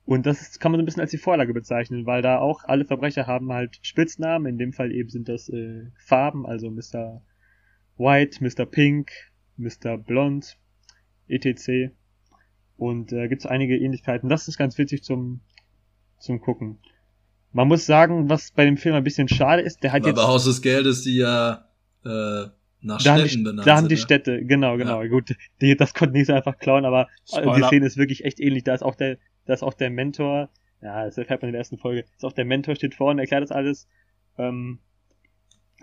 Und das ist, kann man so ein bisschen als die Vorlage bezeichnen, weil da auch alle Verbrecher haben halt Spitznamen, in dem Fall eben sind das äh, Farben, also Mr. White, Mr. Pink, Mr. Blond, etc. Und äh, gibt es einige Ähnlichkeiten. Das ist ganz witzig zum, zum Gucken. Man muss sagen, was bei dem Film ein bisschen schade ist, der hat Aber jetzt. bei Haus des Geldes, die ja äh, nach da haben, Städten die, benannt da haben die ne? Städte, genau, genau, gut. Die, das konnte nicht so einfach klauen, aber äh, die Spoiler. Szene ist wirklich echt ähnlich. Da ist auch der, da ist auch der Mentor, ja, das erfährt man in der ersten Folge, ist auch der Mentor, steht vorne, erklärt das alles. Ähm,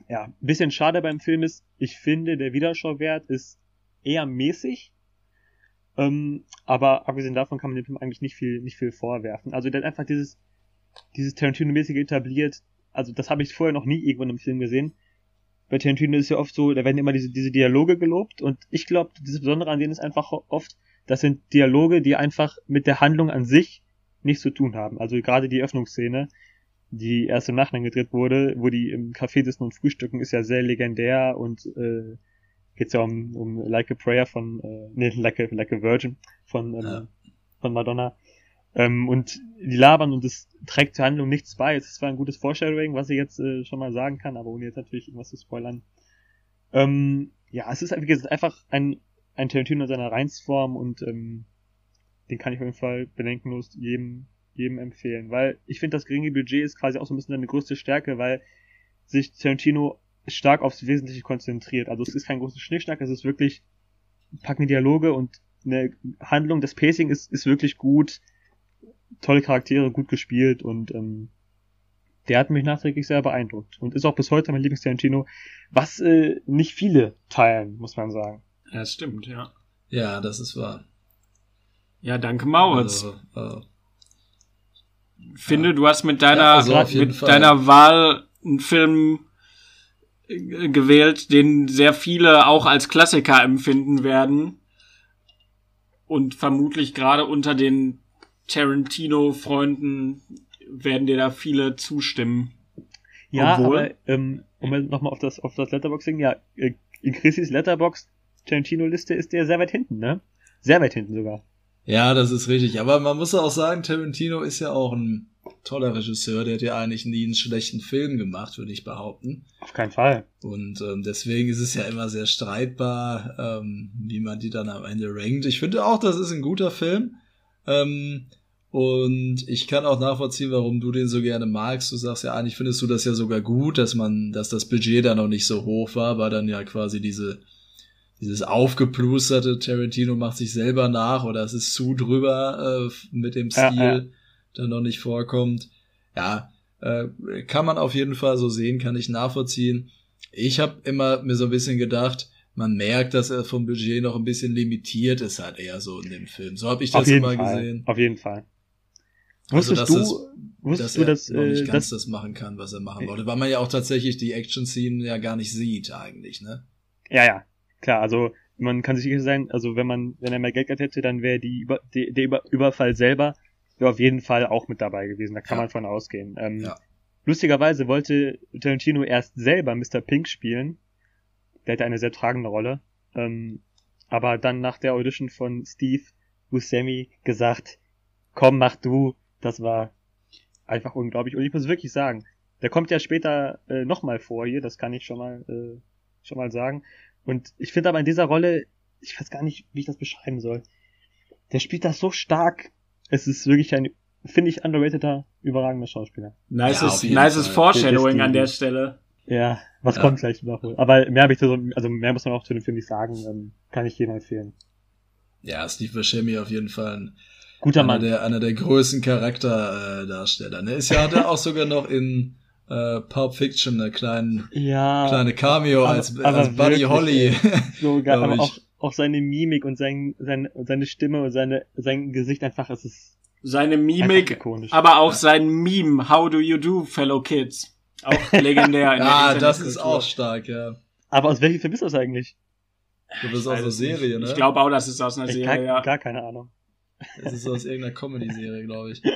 ja, ein bisschen schade beim Film ist, ich finde, der Wiederschauwert ist eher mäßig. Ähm, aber abgesehen davon kann man dem Film eigentlich nicht viel, nicht viel vorwerfen. Also der hat einfach dieses, dieses Tarantino-mäßige etabliert. Also das habe ich vorher noch nie irgendwo in einem Film gesehen. Bei Tarantino ist ja oft so, da werden immer diese, diese Dialoge gelobt und ich glaube, das Besondere an denen ist einfach oft, das sind Dialoge, die einfach mit der Handlung an sich nichts zu tun haben. Also gerade die Öffnungsszene, die erst im Nachhinein gedreht wurde, wo die im Café sitzen und frühstücken, ist ja sehr legendär und äh, geht's ja um, um Like a Prayer von, äh, nee, Like a, like a Virgin von, ähm, Ja. von Madonna. Ähm, und die labern und es trägt zur Handlung nichts bei. Es ist zwar ein gutes Foreshadowing, was ich jetzt äh, schon mal sagen kann, aber ohne jetzt natürlich irgendwas zu spoilern. Ähm, ja, es ist wie gesagt, einfach ein, ein Tarantino in seiner Reinsform und ähm, den kann ich auf jeden Fall bedenkenlos jedem, jedem empfehlen. Weil ich finde, das geringe Budget ist quasi auch so ein bisschen seine größte Stärke, weil sich Tarantino stark aufs Wesentliche konzentriert. Also es ist kein großes Schnickschnack, es ist wirklich packende Dialoge und eine Handlung, das Pacing ist, ist wirklich gut, tolle Charaktere, gut gespielt und ähm, der hat mich nachträglich sehr beeindruckt und ist auch bis heute mein Lieblings-Tarantino, was äh, nicht viele teilen, muss man sagen. Ja, das stimmt, ja. Ja, das ist wahr. Ja, danke Mauritz. Also, äh, Finde, du hast mit deiner, Ja, also mit Fall. deiner Wahl einen Film äh, gewählt, den sehr viele auch als Klassiker empfinden werden. Und vermutlich gerade unter den Tarantino-Freunden werden dir da viele zustimmen. Ja, Obwohl- aber ähm, um nochmal auf das auf das Letterboxing, ja, äh, in Chrissys Letterbox Tarantino-Liste ist der sehr weit hinten, ne? Sehr weit hinten sogar. ja, das ist richtig. Aber man muss auch sagen, Tarantino ist ja auch ein toller Regisseur, der hat ja eigentlich nie einen schlechten Film gemacht, würde ich behaupten. Auf keinen Fall. Und ähm, deswegen ist es ja immer sehr streitbar, ähm, wie man die dann am Ende rankt. Ich finde auch, das ist ein guter Film. Ähm, und ich kann auch nachvollziehen, warum du den so gerne magst. Du sagst ja, eigentlich findest du das ja sogar gut, dass man, dass das Budget da noch nicht so hoch war, weil dann ja quasi diese, dieses aufgeplusterte Tarantino macht sich selber nach oder es ist zu drüber äh, mit dem Stil ja, ja. dann noch nicht vorkommt. Ja, äh, kann man auf jeden Fall so sehen, kann ich nachvollziehen. Ich habe immer mir so ein bisschen gedacht, man merkt, dass er vom Budget noch ein bisschen limitiert ist, halt eher so in dem Film. So habe ich das immer Fall. gesehen. Auf jeden Fall. Also, wusstest du, es, wusstest dass du, dass, er noch nicht äh, ganz das machen kann, was er machen wollte, weil man ja auch tatsächlich die Action-Szenen ja gar nicht sieht eigentlich, ne? Ja, ja, klar. Also man kann sich sicher sein, also wenn man, wenn er mehr Geld gehabt hätte, dann wäre die Über, die, der Über, Überfall selber wäre auf jeden Fall auch mit dabei gewesen. Da kann ja. man von ausgehen. Ähm, ja. Lustigerweise wollte Tarantino erst selber Mr. Pink spielen. Der hatte eine sehr tragende Rolle. Ähm, aber dann nach der Audition von Steve Buscemi gesagt, komm, mach du, das war einfach unglaublich. Und ich muss wirklich sagen, der kommt ja später äh, nochmal vor hier, das kann ich schon mal, äh, schon mal sagen. Und ich finde aber in dieser Rolle, ich weiß gar nicht, wie ich das beschreiben soll. Der spielt das so stark. Es ist wirklich ein, finde ich, underrateder, überragender Schauspieler. Nices, ja, nices Foreshadowing an der Stelle. Ja, was ja. kommt gleich noch? Aber mehr habe ich so, also mehr muss man auch zu dem Film nicht sagen, ähm, kann ich jedem empfehlen. Ja, Steve Buscemi auf jeden Fall ein Guter einer Mann. Der, einer der größten Charakterdarsteller. Ne? Ist ja, hat er auch sogar noch in äh, Pulp Fiction eine kleine, ja, kleine Cameo aber, als, aber als Buddy wirklich, Holly. So geil, aber auch, auch seine Mimik und sein, sein, seine Stimme und seine, sein Gesicht einfach, es ist seine Mimik, aber auch ja. sein Meme, How do you do, fellow kids? Auch legendär. In ja, das ist auch stark, ja. Aber aus welchem Film ist das eigentlich? Das ist aus einer Serie, ne? Ich glaube auch, das ist aus einer ich Serie, gar, ja. Gar keine Ahnung. Das ist aus irgendeiner Comedy-Serie, glaube ich.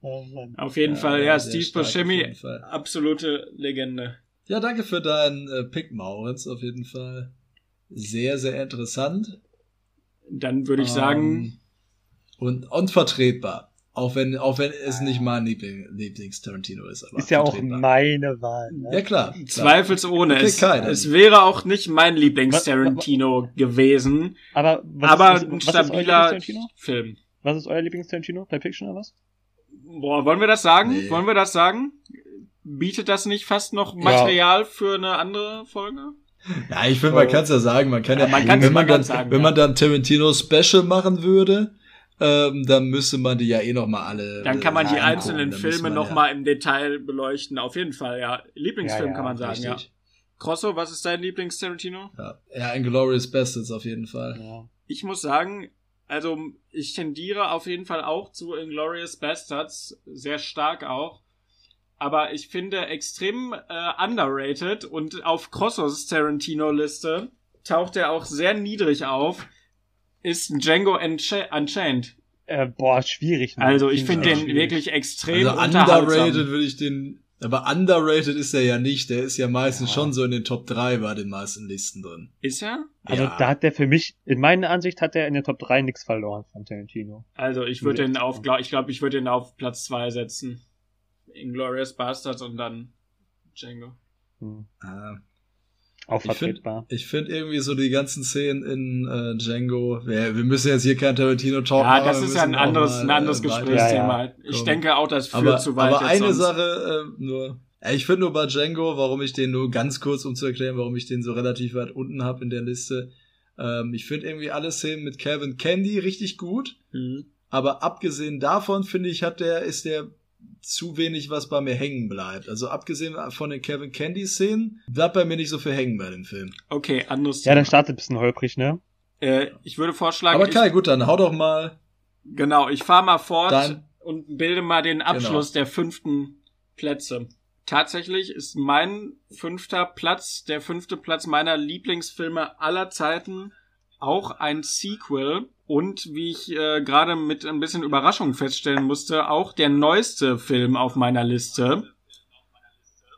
Oh auf jeden ja, Fall, ja, Steve Buscemi, absolute Legende. Ja, danke für deinen äh, Pick, Mauritz, auf jeden Fall. Sehr, sehr interessant. Dann würde ich um, sagen. Ähm, und unvertretbar. Auch wenn, auch wenn es nicht mein Liebling, Lieblings-Tarantino ist. Aber ist ja auch meine Wahl. Ne? Ja, klar. klar. Zweifelsohne. Es, es wäre auch nicht mein Lieblings-Tarantino gewesen. Aber, was aber ist, was, ein stabiler Film. Was ist euer Lieblings-Tarantino? Pulp Fiction oder was? Boah, wollen wir das sagen? Nee. Wollen wir das sagen? Bietet das nicht fast noch Material ja. für eine andere Folge? Ja, ich finde, man kann es ja sagen. Man kann ja, ja man wenn, man dann, sagen, wenn man dann Tarantino Special machen würde, ähm, dann müsste man die ja eh noch mal alle. Dann kann man die einzelnen Filme noch ja. mal im Detail beleuchten. Auf jeden Fall, ja. Lieblingsfilm ja, ja, kann man sagen, richtig. ja. Crosso, was ist dein Lieblings-Tarantino? Ja, ja Inglourious Bastards auf jeden Fall. Ja. Ich muss sagen, also ich tendiere auf jeden Fall auch zu Inglourious Bastards, sehr stark auch. Aber ich finde extrem äh, underrated und auf Crossos Tarantino-Liste taucht er auch sehr niedrig auf ist Django Unchained. Äh, boah, schwierig. Ne? Also ich finde den wirklich extrem also underrated würde ich den, aber underrated ist er ja nicht. Der ist ja meistens ja. schon so in den Top 3 bei den meisten Listen drin. Ist er? Also ja. da hat der für mich, in meiner Ansicht hat er in der Top 3 nichts verloren von Tarantino. Also ich würde den auf, glaub, ich glaube, ich würde den auf Platz 2 setzen. Inglorious Bastards und dann Django. Hm. Ah. Auch vertretbar. Ich finde find irgendwie so die ganzen Szenen in äh, Django, wir, wir müssen jetzt hier kein Tarantino talk Ja, das ist ja ein anderes, mal, ein anderes äh, Gesprächsthema. Ja, ja. Ich denke auch, das führt aber, zu weit. Aber eine sonst. Sache äh, nur, ich finde nur bei Django, warum ich den nur ganz kurz, um zu erklären, warum ich den so relativ weit unten habe in der Liste. Ähm, ich finde irgendwie alle Szenen mit Kevin Candy richtig gut. Mhm. Aber abgesehen davon finde ich, hat der, ist der zu wenig, was bei mir hängen bleibt. Also abgesehen von den Kevin Candy Szenen, bleibt bei mir nicht so viel hängen bei dem Film. Okay, anderes Thema. Ja, der startet ein bisschen holprig, ne? Äh, ich würde vorschlagen. Aber Kai, gut, dann hau doch mal. Genau, ich fahre mal fort Dein, und bilde mal den Abschluss genau. der fünften Plätze. Tatsächlich ist mein fünfter Platz, der fünfte Platz meiner Lieblingsfilme aller Zeiten, auch ein Sequel und wie ich äh, gerade mit ein bisschen Überraschung feststellen musste, auch der neueste Film auf meiner Liste.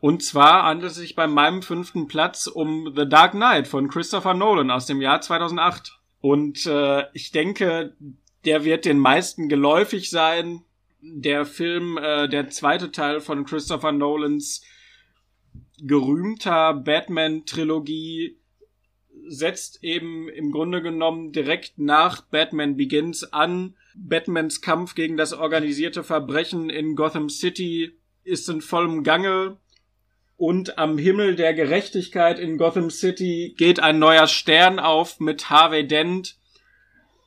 Und zwar handelt es sich bei meinem fünften Platz um The Dark Knight von Christopher Nolan aus dem Jahr 2008. Und äh, ich denke, der wird den meisten geläufig sein. der Film, äh, der zweite Teil von Christopher Nolans gerühmter Batman-Trilogie setzt eben im Grunde genommen direkt nach Batman Begins an. Batmans Kampf gegen das organisierte Verbrechen in Gotham City ist in vollem Gange und am Himmel der Gerechtigkeit in Gotham City geht ein neuer Stern auf mit Harvey Dent.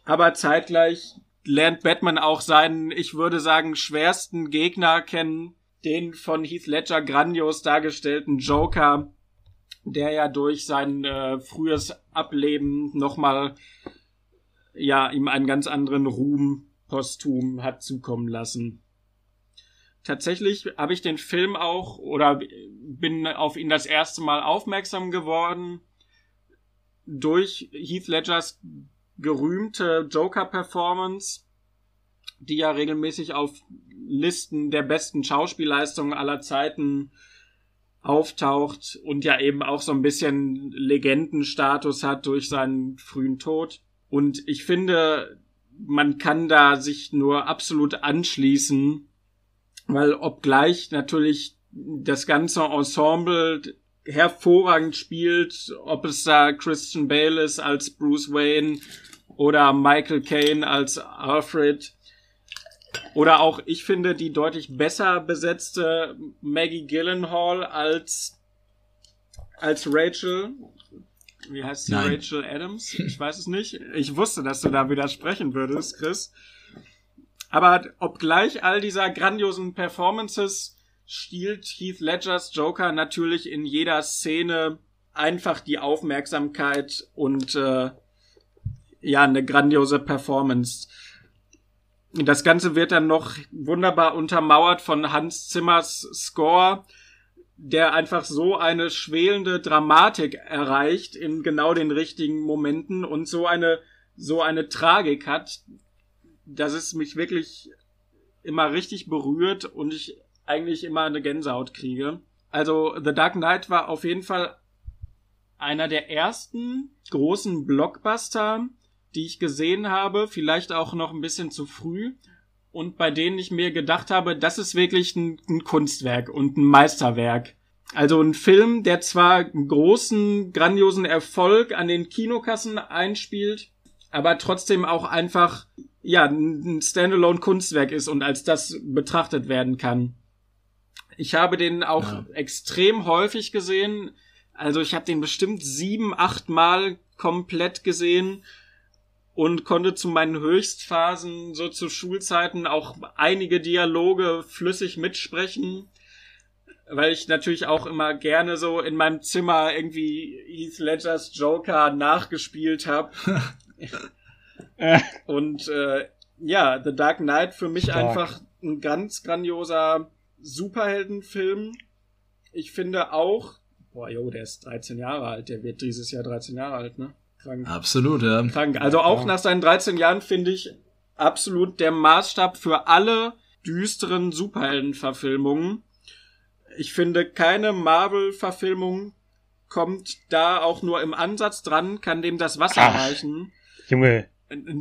Aber zeitgleich lernt Batman auch seinen, ich würde sagen, schwersten Gegner kennen, den von Heath Ledger grandios dargestellten Joker, der ja durch sein äh, frühes Ableben nochmal ja ihm einen ganz anderen Ruhm posthum hat zukommen lassen. Tatsächlich habe ich den Film auch oder bin auf ihn das erste Mal aufmerksam geworden durch Heath Ledgers gerühmte Joker-Performance, die ja regelmäßig auf Listen der besten Schauspielleistungen aller Zeiten auftaucht und ja eben auch so ein bisschen Legendenstatus hat durch seinen frühen Tod. Und ich finde, man kann da sich nur absolut anschließen, weil obgleich natürlich das ganze Ensemble hervorragend spielt, ob es da Christian Bale ist als Bruce Wayne oder Michael Caine als Alfred oder auch ich finde die deutlich besser besetzte Maggie Gyllenhaal als als Rachel. Wie heißt sie? Nein. Rachel Adams? Ich weiß es nicht. Ich wusste, dass du da widersprechen würdest, Chris. Aber obgleich all dieser grandiosen Performances stiehlt Heath Ledgers Joker natürlich in jeder Szene einfach die Aufmerksamkeit und äh, ja, eine grandiose Performance. Das Ganze wird dann noch wunderbar untermauert von Hans Zimmers Score, der einfach so eine schwelende Dramatik erreicht in genau den richtigen Momenten und so eine so eine Tragik hat, dass es mich wirklich immer richtig berührt und ich eigentlich immer eine Gänsehaut kriege. Also The Dark Knight war auf jeden Fall einer der ersten großen Blockbuster, die ich gesehen habe, vielleicht auch noch ein bisschen zu früh und bei denen ich mir gedacht habe, das ist wirklich ein, ein Kunstwerk und ein Meisterwerk. Also ein Film, der zwar einen großen, grandiosen Erfolg an den Kinokassen einspielt, aber trotzdem auch einfach ja ein Standalone-Kunstwerk ist und als das betrachtet werden kann. Ich habe den auch Ja. extrem häufig gesehen. Also ich habe den bestimmt sieben, acht Mal komplett gesehen und konnte zu meinen Höchstphasen, so zu Schulzeiten, auch einige Dialoge flüssig mitsprechen, weil ich natürlich auch immer gerne so in meinem Zimmer irgendwie Heath Ledgers Joker nachgespielt habe. Und äh, ja, The Dark Knight für mich Stark. einfach ein ganz grandioser Superheldenfilm. Ich finde auch, boah, jo, der ist 13 Jahre alt, der wird dieses Jahr 13 Jahre alt, ne? Krank. Absolut, ja. Krank. Also auch Ja. nach seinen 13 Jahren finde ich absolut der Maßstab für alle düsteren Superheldenverfilmungen. Ich finde, keine Marvel-Verfilmung kommt da auch nur im Ansatz dran, kann dem das Wasser Ach. reichen. Junge,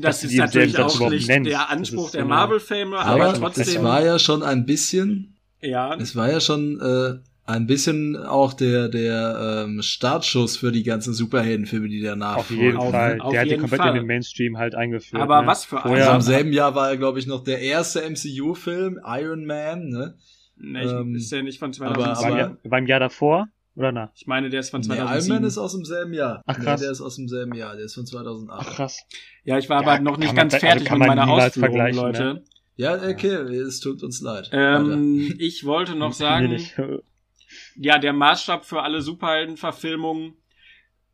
Das ist natürlich auch nicht nennst. der Anspruch der Marvel-Filme, Aber, aber es trotzdem, war ja schon ein bisschen, ja, es war ja schon äh, ein bisschen auch der der ähm, Startschuss für die ganzen Superheldenfilme, die danach auf jeden Auf- Fall. auf Der hat die jeden komplett Fall. in den Mainstream halt eingeführt. aber ne? was für Vorher- Also im selben Jahr war ja, glaube ich, noch der erste MCU-Film, Iron Man, ne? Ne, ich, Ähm, ist der nicht von aber- 2007. war, im aber- Jahr, war im Jahr davor oder nach? ich meine, der ist von Nee, Iron 2007. Man ist aus dem selben Jahr. Ach, krass. Nee, der ist aus dem selben Jahr, der ist von Ach 2008. krass. ja, ich war Ja, aber noch nicht man- ganz also fertig kann mit man meiner Ausführung, vergleichen, Leute. ne? Ja, okay, es tut uns leid. Ähm, ich wollte noch Nee, sagen. Ja, der Maßstab für alle Superheldenverfilmungen.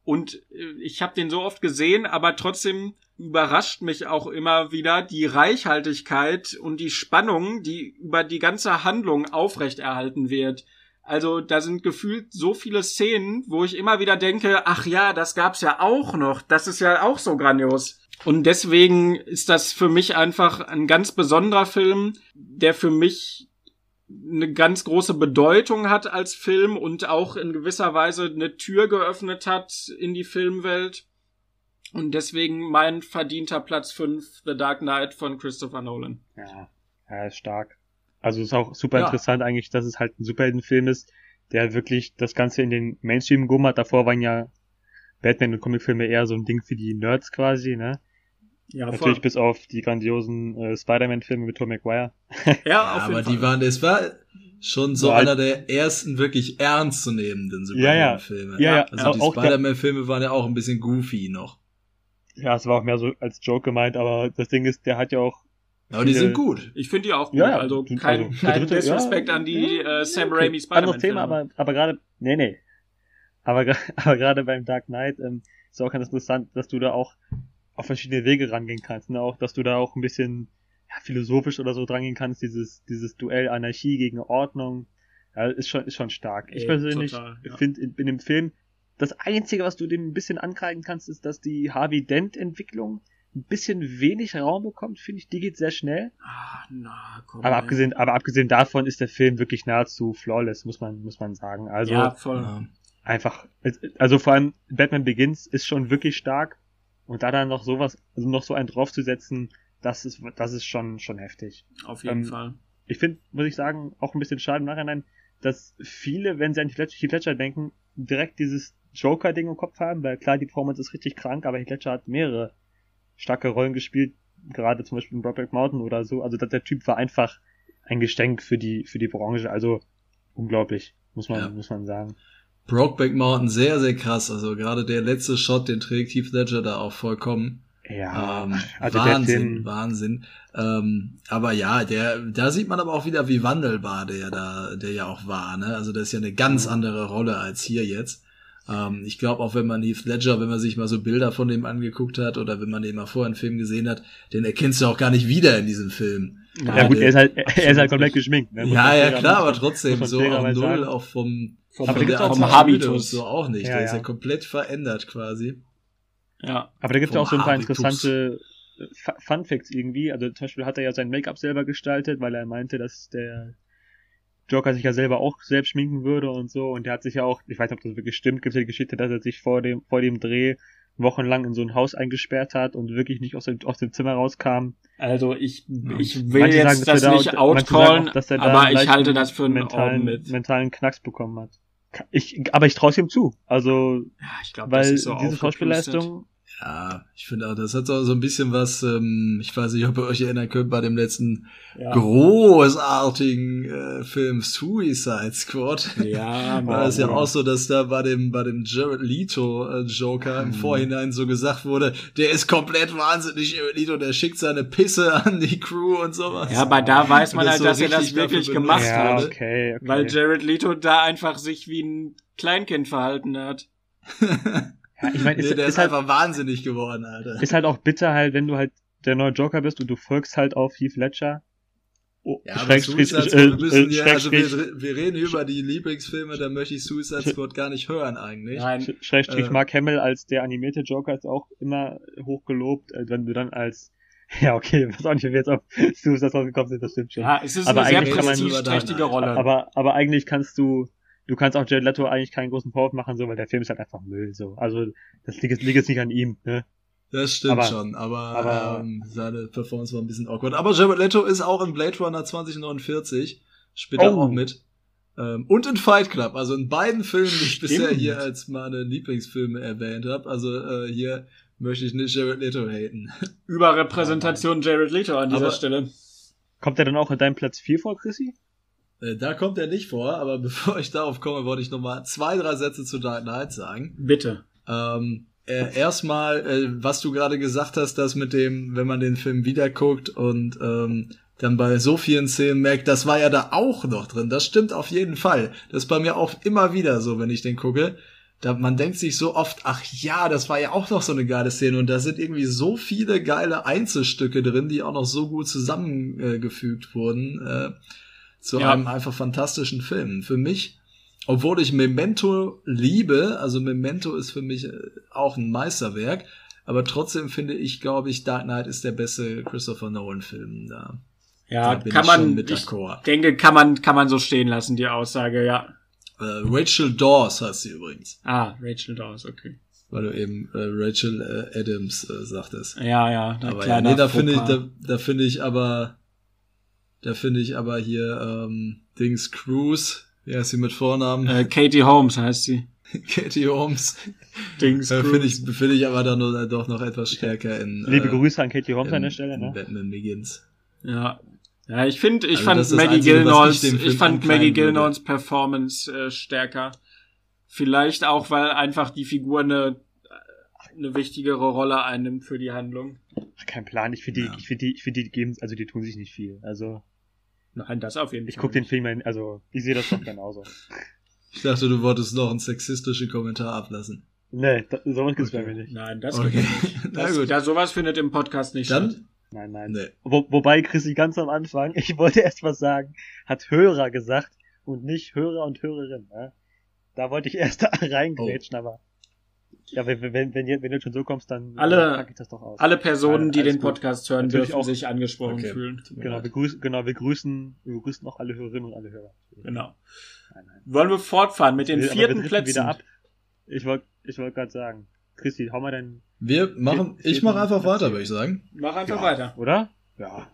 Und äh, ich habe den so oft gesehen, aber trotzdem überrascht mich auch immer wieder die Reichhaltigkeit und die Spannung, die über die ganze Handlung aufrechterhalten wird. Also da sind gefühlt so viele Szenen, wo ich immer wieder denke, ach ja, das gab's ja auch noch, das ist ja auch so grandios. Und deswegen ist das für mich einfach ein ganz besonderer Film, der für mich eine ganz große Bedeutung hat als Film und auch in gewisser Weise eine Tür geöffnet hat in die Filmwelt. Und deswegen mein verdienter Platz 5, The Dark Knight von Christopher Nolan. Ja. Ja, ist stark. Also ist auch super Ja. interessant eigentlich, dass es halt ein Superheldenfilm ist, der wirklich das Ganze in den Mainstream gehoben hat. Davor waren ja Batman und Comicfilme eher so ein Ding für die Nerds quasi, ne? Ja, Natürlich bis auf die grandiosen äh, Spider-Man-Filme mit Tom McGuire. Ja, Ja, auf jeden aber Fall. die waren, es war schon so So einer der ersten wirklich ernstzunehmenden Ja, ja. Superheldenfilme. Ja, ja, Also die Spider-Man-Filme waren ja auch ein bisschen goofy noch. Ja, es war auch mehr so als Joke gemeint, aber das Ding ist, der hat ja auch Aber die Viele- sind gut. Ich finde die auch gut. Ja, ja. Also Also, kein, der kein dritte- Disrespect ja, an die ja, äh, Sam okay. Raimi Spider-Man. Anderes Thema, aber, aber gerade, nee, nee. Aber, aber gerade beim Dark Knight ähm, ist auch ganz interessant, dass du da auch auf verschiedene Wege rangehen kannst. Ne? Auch, dass du da auch ein bisschen ja, philosophisch oder so drangehen kannst, dieses, dieses Duell Anarchie gegen Ordnung. Ja, ist schon, ist schon stark. Ich Ey, persönlich total, ja. finde in, in dem Film, das Einzige, was du dem ein bisschen ankreiden kannst, ist, dass die Harvey Dent-Entwicklung ein bisschen wenig Raum bekommt, finde ich. Die geht sehr schnell. Ah, na, komm. Aber ey. abgesehen, aber abgesehen davon ist der Film wirklich nahezu flawless, muss man, muss man sagen. Also ja, voll. Einfach, also vor allem Batman Begins ist schon wirklich stark und da dann noch sowas, also noch so einen draufzusetzen, das ist, das ist schon, schon heftig. Auf jeden Ähm, Fall. Ich finde, muss ich sagen, auch ein bisschen schade im Nachhinein, dass viele, wenn sie an Heath Ledger denken, direkt dieses Joker-Ding im Kopf haben, weil klar, die Performance ist richtig krank, aber Ledger hat mehrere starke Rollen gespielt, gerade zum Beispiel in Brokeback Mountain oder so. Also der, der Typ war einfach ein Geschenk für die, für die Branche. Also unglaublich, muss man, Ja. muss man sagen. Brokeback Mountain sehr, sehr krass. Also gerade der letzte Shot, den trägt Heath Ledger da auch vollkommen. Ja, ähm, also Wahnsinn, Wahnsinn. Ähm, aber ja, der, da sieht man aber auch wieder, wie wandelbar der da, der ja auch war. Ne? Also das ist ja eine ganz andere Rolle als hier jetzt. Ähm, ich glaube auch, wenn man Heath Ledger, wenn man sich mal so Bilder von dem angeguckt hat oder wenn man den mal vorher einen Film gesehen hat, den erkennst du auch gar nicht wieder in diesem Film. ja gut, der- er ist halt, er ist halt komplett geschminkt. Ne? Ja, ja, klar, aber trotzdem so auf Null, auch vom, Vom, Aber da gibt's der auch vom Habitus. so auch nicht. Ja, der ist ja ja. komplett verändert quasi. Ja. Aber da gibt es auch so ein paar Habitus. interessante äh, Fu- Fun Facts irgendwie. Also zum Beispiel hat er ja sein Make-up selber gestaltet, weil er meinte, dass der Joker sich ja selber auch selbst schminken würde und so. Und der hat sich ja auch, ich weiß nicht, ob das wirklich stimmt, gibt es ja die Geschichte, dass er sich vor dem, vor dem Dreh wochenlang in so ein Haus eingesperrt hat und wirklich nicht aus dem, aus dem Zimmer rauskam. Also ich, Ja. ich will Manche jetzt sagen, dass das er da- nicht outcallen, er aber einen ich halte das für einen mentalen, mentalen Knacks bekommen hat. Ich, aber ich traue es ihm zu. Also, Ja, ich glaube, das weil so diese. Schauspielleistung, Ja, ich finde auch, das hat so so ein bisschen was, ähm, ich weiß nicht, ob ihr euch erinnern könnt, bei dem letzten Ja, großartigen äh, Film Suicide Squad. ja War es ja ja. auch so, dass da bei dem, bei dem Jared Leto äh, Joker im Mhm. Vorhinein so gesagt wurde, der ist komplett wahnsinnig, Jared Leto, der schickt seine Pisse an die Crew und sowas. Ja, aber da weiß man Und halt, so dass er das wirklich gemacht ja, hat. okay, okay. Weil Jared Leto da einfach sich wie ein Kleinkind verhalten hat. ja, ich meine, nee, ist, der ist, ist halt einfach wahnsinnig geworden, Alter. ist halt auch bitter halt, wenn du halt der neue Joker bist und du folgst halt auf Heath Ledger. Oh, Ja, aber Schrägstrich, Suicide äh, Squad, wir müssen äh, ja, also wir, wir reden über die Lieblingsfilme, da möchte ich Suicide Squad gar nicht hören eigentlich. Nein, Sch- Schrägstrich Äh. Mark Hamill als der animierte Joker ist auch immer hochgelobt, äh, wenn du dann als ja, okay, weiß auch nicht, wie wir jetzt auf Suicide Squad gekommen sind, das stimmt schon. ja, es ist Aber eine sehr prestigeträchtige Rolle. Aber, aber eigentlich kannst du, du kannst auch Jared Leto eigentlich keinen großen Vorwurf machen, so, weil der Film ist halt einfach Müll, so. Also, das liegt, jetzt- liegt jetzt nicht an ihm, ne? Das stimmt Aber- schon, aber, aber- ähm, seine Performance war ein bisschen awkward. Aber Jared Leto ist auch in Blade Runner 2049, spielt er Oh. auch mit. Ähm, und in Fight Club, also in beiden Filmen, die ich Stimmt. bisher hier als meine Lieblingsfilme erwähnt habe. Also äh, hier möchte ich nicht Jared Leto haten. Überrepräsentation Jared Leto an dieser Aber- Stelle. Kommt er dann auch in deinem Platz 4 vor, Chrissy? Äh, da kommt er nicht vor, aber bevor ich darauf komme, wollte ich noch mal zwei, drei Sätze zu Dark Knight sagen. Bitte. Ähm, äh, erstmal, äh, was du gerade gesagt hast, dass mit dem, wenn man den Film wieder guckt und ähm, dann bei so vielen Szenen merkt, das war ja da auch noch drin. Das stimmt auf jeden Fall. Das ist bei mir auch immer wieder so, wenn ich den gucke. Da, man denkt sich so oft, ach ja, das war ja auch noch so eine geile Szene und da sind irgendwie so viele geile Einzelstücke drin, die auch noch so gut zusammengefügt wurden äh, zu Ja. einem einfach fantastischen Film. Für mich, obwohl ich Memento liebe, also Memento ist für mich äh, auch ein Meisterwerk, aber trotzdem finde ich, glaube ich, Dark Knight ist der beste Christopher Nolan Film da. Ja, da kann ich man, ich d'accord. denke, kann man, kann man so stehen lassen, die Aussage, ja. Äh, Rachel Dawes heißt sie übrigens, Ah, Rachel Dawes, okay. weil du eben äh, Rachel äh, Adams äh, sagtest. Ja, ja, da Aber ja, nee, da finde ich, da, da finde ich aber, Da finde ich aber hier ähm, Dings Cruise, wie heißt sie mit Vornamen? Äh, Katie Holmes heißt sie. Katie Holmes. Dings Äh, Cruise. finde ich, finde ich aber dann nur, doch noch etwas stärker in. Liebe äh, Grüße an Katie Holmes in, an der Stelle, ne? Batman Begins. Ja. Ja, ich finde, ich Also fand Maggie Einzige, Gyllenhaals, ich ich, fand Maggie. Gyllenhaals Performance äh, stärker. Vielleicht auch, weil einfach die Figur eine, eine wichtigere Rolle einnimmt für die Handlung. Ach, kein Plan. Ich finde die, Ja. ich finde die, ich finde die geben, also die tun sich nicht viel. Also Nein, das auf jeden ich Fall. gucke den. Film, also ich sehe das doch genauso. Ich dachte, du wolltest noch einen sexistischen Kommentar ablassen. nee, da, sowas gibt's bei Okay. mir nicht. Nein, das Okay. geht nicht. Na Das, gut. Ja, sowas findet im Podcast nicht statt. Dann, Nein, nein. nee. Wo, wobei Chrissy ganz am Anfang, ich wollte erst was sagen, hat Hörer gesagt und nicht Hörer und Hörerin. Ne? Da wollte ich erst da reingrätschen, aber ja, wenn, wenn, wenn, ihr- wenn du schon so kommst, dann äh, Alle- pack ich das doch aus. Alle Personen, die Alles den gut. Podcast hören, Natürlich dürfen auch- sich angesprochen Okay. fühlen. Genau, wir grüßen, genau, wir grüßen, wir grüßen auch alle Hörerinnen und alle Hörer. Genau. Nein, nein. Wollen wir fortfahren mit den Wir- vierten wir Plätzen? wieder ab. Ich wollte, ich wollte gerade sagen, Chrissy, hau mal deinen, Wir machen, ich mache einfach weiter, würde ich sagen. Mach einfach Ja. weiter. oder? Ja.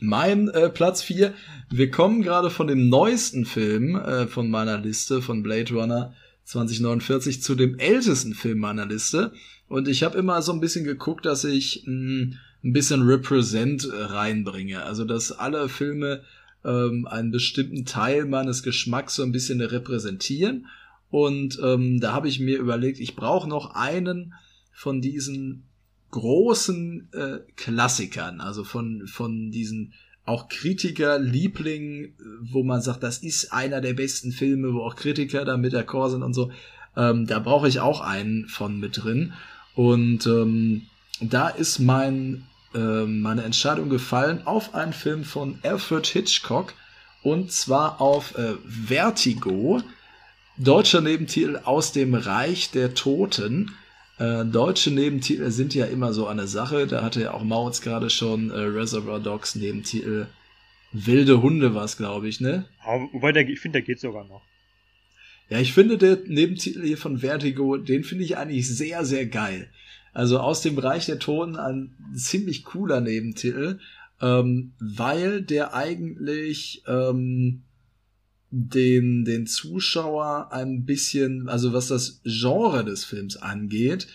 Mein äh, Platz 4. Wir kommen gerade von dem neuesten Film äh, von meiner Liste, von Blade Runner 2049, zu dem ältesten Film meiner Liste. Und ich habe immer so ein bisschen geguckt, dass ich mh, ein bisschen Represent äh, reinbringe. Also, dass alle Filme ähm, einen bestimmten Teil meines Geschmacks so ein bisschen repräsentieren. Und ähm, da habe ich mir überlegt, ich brauche noch einen von diesen großen äh, Klassikern, also von, von diesen auch Kritiker, Lieblingen, wo man sagt, das ist einer der besten Filme, wo auch Kritiker da mit d'accord sind und so. Ähm, da brauche ich auch einen von mit drin. Und ähm, da ist mein, ähm, meine Entscheidung gefallen auf einen Film von Alfred Hitchcock und zwar auf äh, Vertigo. Deutscher Nebentitel aus dem Reich der Toten. Äh, deutsche Nebentitel sind ja immer so eine Sache. Da hatte ja auch Mautz gerade schon äh, Reservoir Dogs Nebentitel. Wilde Hunde war es, glaube ich, ne? Aber, wobei, der, ich finde, der geht sogar noch. Ja, ich finde der Nebentitel hier von Vertigo, den finde ich eigentlich sehr, sehr geil. Also aus dem Reich der Toten ein ziemlich cooler Nebentitel, ähm, weil der eigentlich ähm, den, den Zuschauer ein bisschen, also was das Genre des Films angeht,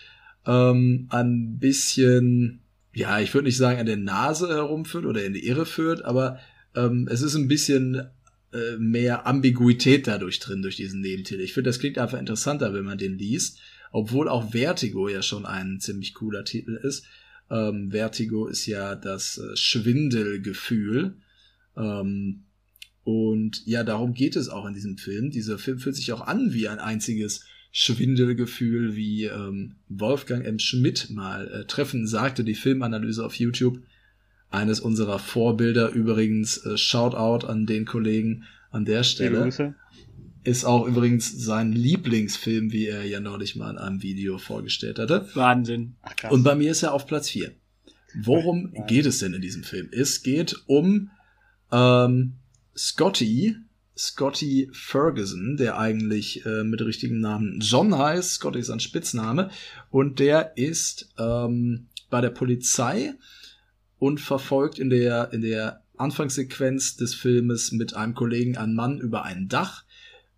ähm, ein bisschen, ja, ich würde nicht sagen an der Nase herumführt oder in die Irre führt, aber ähm, es ist ein bisschen äh, mehr Ambiguität dadurch drin, durch diesen Nebentitel. Ich finde, das klingt einfach interessanter, wenn man den liest, obwohl auch Vertigo ja schon ein ziemlich cooler Titel ist. Ähm, Vertigo ist ja das äh, Schwindelgefühl. Ähm, und ja, darum geht es auch in diesem Film. Dieser Film fühlt sich auch an wie ein einziges Schwindelgefühl, wie ähm, Wolfgang M. Schmidt mal äh, treffend sagte, die Filmanalyse auf YouTube. Eines unserer Vorbilder übrigens, äh, Shoutout an den Kollegen an der Stelle. Ist auch übrigens sein Lieblingsfilm, wie er ja neulich mal in einem Video vorgestellt hatte. Wahnsinn. Ach. Und bei mir ist er auf Platz 4. Worum Nein. geht es denn in diesem Film? Es geht um ähm, Scotty, Scotty Ferguson, der eigentlich äh, mit richtigem Namen John heißt. Scotty ist ein Spitzname. Und der ist ähm, bei der Polizei und verfolgt in der, in der Anfangssequenz des Filmes mit einem Kollegen einen Mann über ein Dach,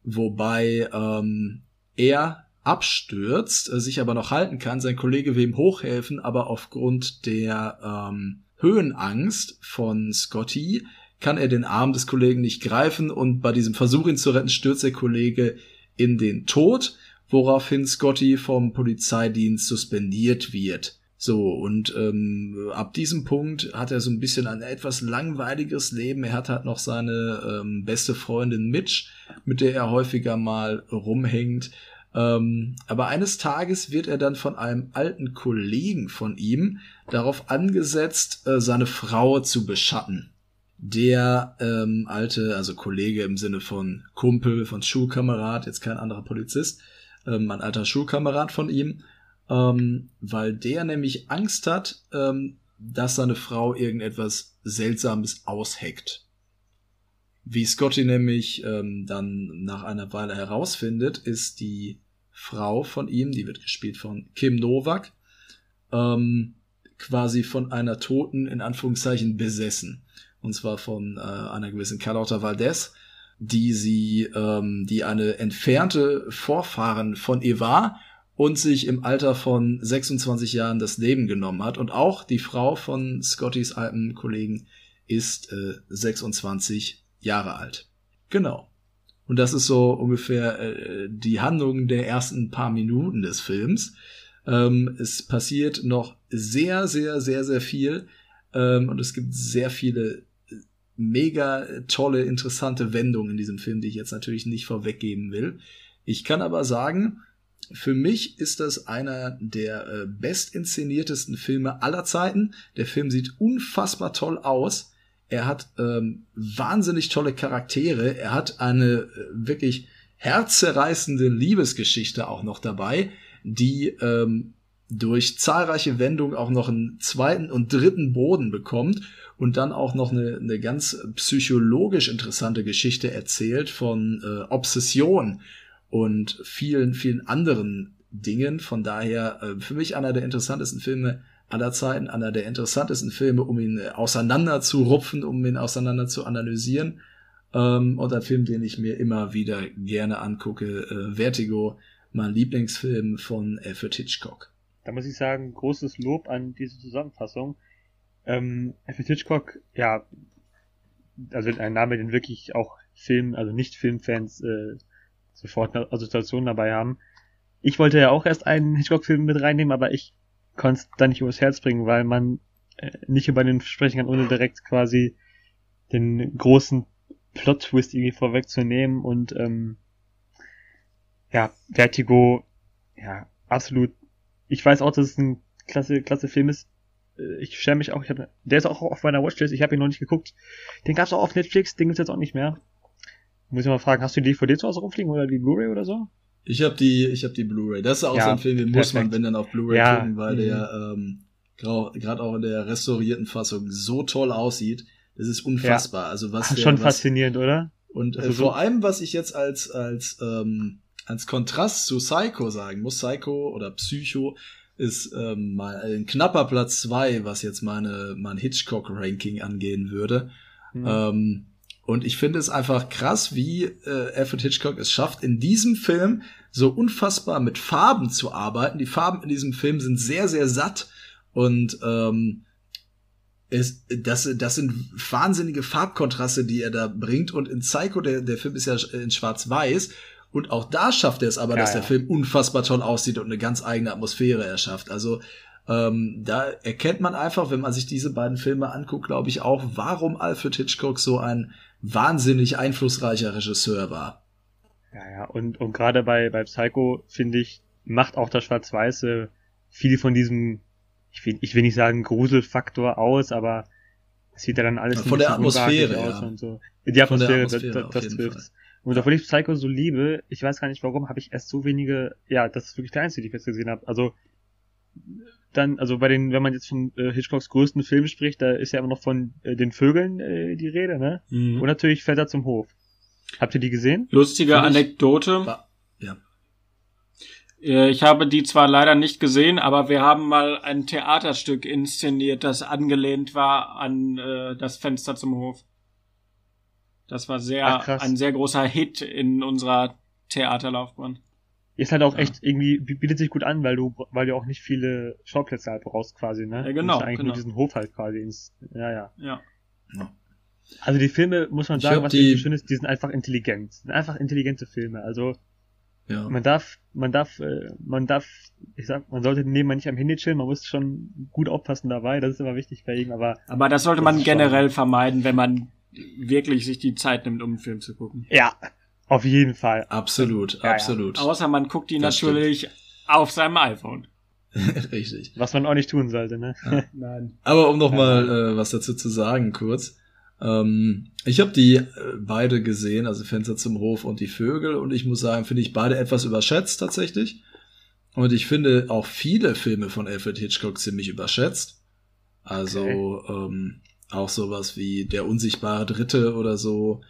wobei ähm, er abstürzt, äh, sich aber noch halten kann. Sein Kollege will ihm hochhelfen, aber aufgrund der ähm, Höhenangst von Scotty kann er den Arm des Kollegen nicht greifen und bei diesem Versuch, ihn zu retten, stürzt der Kollege in den Tod, woraufhin Scotty vom Polizeidienst suspendiert wird. So, und ähm, ab diesem Punkt hat er so ein bisschen ein etwas langweiliges Leben. Er hat halt noch seine ähm, beste Freundin Mitch, mit der er häufiger mal rumhängt. Ähm, aber eines Tages wird er dann von einem alten Kollegen von ihm darauf angesetzt, äh, seine Frau zu beschatten. Der ähm, alte, also Kollege im Sinne von Kumpel, von Schulkamerad, jetzt kein anderer Polizist, ähm, ein alter Schulkamerad von ihm, ähm, weil der nämlich Angst hat, ähm, dass seine Frau irgendetwas Seltsames ausheckt. Wie Scotty nämlich ähm, dann nach einer Weile herausfindet, ist die Frau von ihm, die wird gespielt von Kim Novak, ähm, quasi von einer Toten in Anführungszeichen besessen. Und zwar von äh, einer gewissen Carlota Valdez, die sie, ähm, die eine entfernte Vorfahren von ihr war und sich im Alter von 26 Jahren das Leben genommen hat. Und auch die Frau von Scottys alten Kollegen ist äh, 26 Jahre alt. Genau. Und das ist so ungefähr äh, die Handlung der ersten paar Minuten des Films. Ähm, es passiert noch sehr, sehr, sehr, sehr viel. Ähm, und es gibt sehr viele mega tolle, interessante Wendungen in diesem Film, die ich jetzt natürlich nicht vorweggeben will. Ich kann aber sagen, für mich ist das einer der äh, bestinszeniertesten Filme aller Zeiten. Der Film sieht unfassbar toll aus. Er hat ähm, wahnsinnig tolle Charaktere. Er hat eine äh, wirklich herzzerreißende Liebesgeschichte auch noch dabei, die ähm, durch zahlreiche Wendungen auch noch einen zweiten und dritten Boden bekommt und dann auch noch eine, eine ganz psychologisch interessante Geschichte erzählt von äh, Obsession und vielen, vielen anderen Dingen. Von daher äh, für mich einer der interessantesten Filme aller Zeiten, einer der interessantesten Filme, um ihn äh, auseinander zu rupfen, um ihn auseinander zu analysieren. Ähm, und ein Film, den ich mir immer wieder gerne angucke, äh, Vertigo, mein Lieblingsfilm von Alfred Hitchcock. Da muss ich sagen, großes Lob an diese Zusammenfassung. Ähm, Alfred Hitchcock, ja, also ein Name, den wirklich auch Film, also nicht Filmfans äh, sofort eine Assoziation dabei haben. Ich wollte ja auch erst einen Hitchcock-Film mit reinnehmen, aber ich konnte es da nicht übers Herz bringen, weil man äh, nicht über den sprechen kann, ohne direkt quasi den großen Plot-Twist irgendwie vorwegzunehmen und ähm, ja, Vertigo, ja, absolut. Ich weiß auch, dass es ein klasse, klasse Film ist. Äh, ich schäme mich auch, ich hab, der ist auch auf meiner Watchlist, ich habe ihn noch nicht geguckt. Den gab's auch auf Netflix, den gibt's jetzt auch nicht mehr. Muss ich mal fragen, hast du die DVD zu Hause rumfliegen oder die Blu-ray oder so? Ich habe die, ich habe die Blu-ray. Das ist auch ja, so ein Film, den muss man, wenn dann auf Blu-ray ja, gucken, weil der ähm, gerade auch in der restaurierten Fassung so toll aussieht. Das ist unfassbar. Ja. Also was der, schon was, faszinierend, oder? Und äh, also vor allem, was ich jetzt als als ähm, als Kontrast zu Psycho sagen muss, Psycho oder Psycho ist ähm, mal ein knapper Platz zwei, was jetzt meine mein Hitchcock-Ranking angehen würde. Mhm. Ähm, und ich finde es einfach krass, wie äh, Alfred Hitchcock es schafft, in diesem Film so unfassbar mit Farben zu arbeiten. Die Farben in diesem Film sind sehr, sehr satt und ähm, es, das, das sind wahnsinnige Farbkontraste, die er da bringt. Und in Psycho, der, der Film ist ja in Schwarz-Weiß. Und auch da schafft er es aber, ja, dass ja. der Film unfassbar toll aussieht und eine ganz eigene Atmosphäre erschafft. Also ähm, da erkennt man einfach, wenn man sich diese beiden Filme anguckt, glaube ich auch, warum Alfred Hitchcock so ein wahnsinnig einflussreicher Regisseur war. Ja, ja, und, und gerade bei, bei Psycho, finde ich, macht auch das Schwarz-Weiße viel von diesem, ich will, ich will nicht sagen Gruselfaktor aus, aber es sieht ja dann alles von der Atmosphäre ja. aus und so. Die Atmosphäre, Atmosphäre das, das trifft. Und obwohl ich Psycho so liebe, ich weiß gar nicht warum, habe ich erst so wenige, ja, das ist wirklich der einzige, die ich jetzt gesehen habe. Also dann, also bei den, wenn man jetzt von äh, Hitchcocks größten Film spricht, da ist ja immer noch von äh, den Vögeln äh, die Rede, ne? Mhm. Und natürlich fällt er zum Hof. Habt ihr die gesehen? Lustige Find Anekdote. Ich, ja. Äh, ich habe die zwar leider nicht gesehen, aber wir haben mal ein Theaterstück inszeniert, das angelehnt war an äh, das Fenster zum Hof. Das war sehr Ach, ein sehr großer Hit in unserer Theaterlaufbahn. Ist halt auch ja. echt irgendwie, bietet sich gut an, weil du, weil du auch nicht viele Schauplätze halt brauchst quasi, ne? Ja, genau. Du eigentlich genau. nur diesen Hof halt quasi ins, ja, ja. Ja. ja. Also die Filme, muss man sagen, was die... schön ist, die sind einfach intelligent. Sind einfach intelligente Filme. Also, ja. man darf, man darf, äh, man darf, ich sag, man sollte nebenbei nicht am Handy chillen, man muss schon gut aufpassen dabei, das ist immer wichtig bei ihm, aber. Aber das sollte das man generell vermeiden, wenn man wirklich sich die Zeit nimmt, um einen Film zu gucken. Ja, auf jeden Fall. Absolut, ja, absolut. Ja. Außer man guckt die das natürlich stimmt. auf seinem iPhone. Richtig. Was man auch nicht tun sollte, ne? Ja. Nein. Aber um noch mal äh, was dazu zu sagen, kurz. Ähm, ich habe die äh, beide gesehen, also Fenster zum Hof und die Vögel, und ich muss sagen, finde ich beide etwas überschätzt tatsächlich. Und ich finde auch viele Filme von Alfred Hitchcock ziemlich überschätzt. Also okay. ähm, auch sowas wie Der unsichtbare Dritte oder so.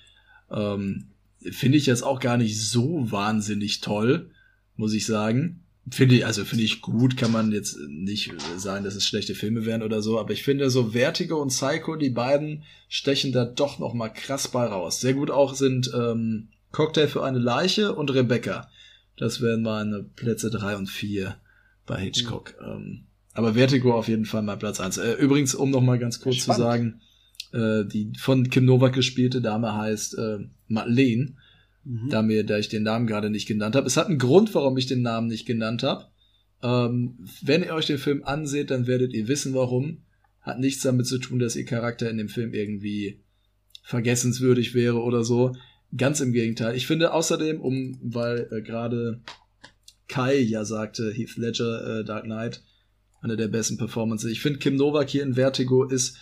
Ähm, finde ich jetzt auch gar nicht so wahnsinnig toll, muss ich sagen. Finde ich, also finde ich gut, kann man jetzt nicht sagen, dass es schlechte Filme wären oder so, aber ich finde so Vertigo und Psycho, die beiden stechen da doch noch mal krass bei raus. Sehr gut auch sind ähm, Cocktail für eine Leiche und Rebecca. Das wären meine Plätze drei und vier bei Hitchcock. Mhm. Ähm, aber Vertigo auf jeden Fall mal Platz eins. Äh, übrigens, um noch mal ganz kurz Spannend. zu sagen, äh, die von Kim Novak gespielte Dame heißt äh, Madeleine mhm. da mir, da ich den Namen gerade nicht genannt habe. Es hat einen Grund, warum ich den Namen nicht genannt habe. Ähm, wenn ihr euch den Film anseht, dann werdet ihr wissen, warum. Hat nichts damit zu tun, dass ihr Charakter in dem Film irgendwie vergessenswürdig wäre oder so. Ganz im Gegenteil. Ich finde außerdem, um, weil äh, gerade Kai ja sagte, Heath Ledger, äh, Dark Knight, eine der besten Performances. Ich finde, Kim Novak hier in Vertigo ist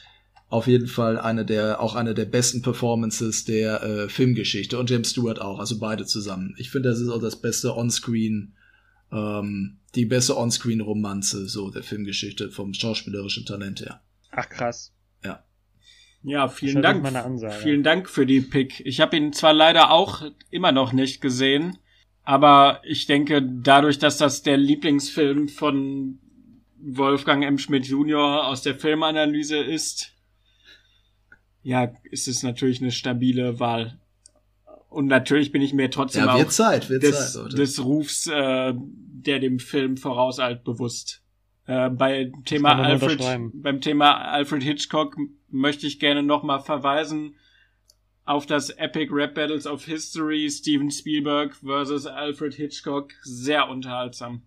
auf jeden Fall eine der, auch eine der besten Performances der äh, Filmgeschichte und James Stewart auch, also beide zusammen. Ich finde, das ist auch das beste Onscreen, ähm, die beste Onscreen-Romanze so der Filmgeschichte vom schauspielerischen Talent her. Ach krass. Ja. Ja, vielen Dank. Vielen Dank für die Pick. Ich habe ihn zwar leider auch immer noch nicht gesehen, aber ich denke, dadurch, dass das der Lieblingsfilm von Wolfgang M. Schmidt Jr. aus der Filmanalyse ist, ja, ist es natürlich eine stabile Wahl. Und natürlich bin ich mir trotzdem ja, auch Zeit, des, Zeit, des Rufs, äh, der dem Film vorauseilt, bewusst. Äh, bei Thema Alfred, beim Thema Alfred Hitchcock möchte ich gerne nochmal verweisen auf das Epic Rap Battles of History Steven Spielberg versus Alfred Hitchcock. Sehr unterhaltsam.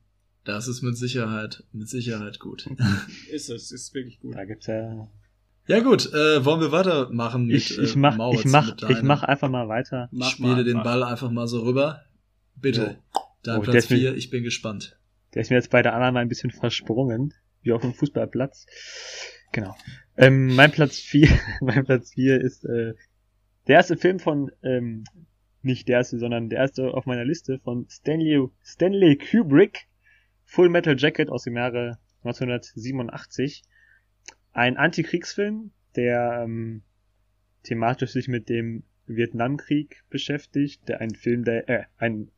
Das ist mit Sicherheit, mit Sicherheit gut. ist es, ist wirklich gut. Da gibt's ja ja gut, äh, wollen wir weitermachen mit Ich, ich mach, äh, ich mach, ich mach einfach mal weiter. Ich spiele mal, den Ball einfach mal so rüber. Bitte. Jo. Dein oh, Platz 4, ich bin gespannt. Der ist mir jetzt bei der anderen ein bisschen versprungen, wie auf dem Fußballplatz. Genau. Ähm, mein Platz 4, mein Platz 4 ist äh, der erste Film von, ähm, nicht der erste, sondern der erste auf meiner Liste von Stanley, Stanley Kubrick, Full Metal Jacket aus dem Jahre 1987 ein Antikriegsfilm, der ähm, thematisch sich mit dem Vietnamkrieg beschäftigt, der ein Film, der äh, ein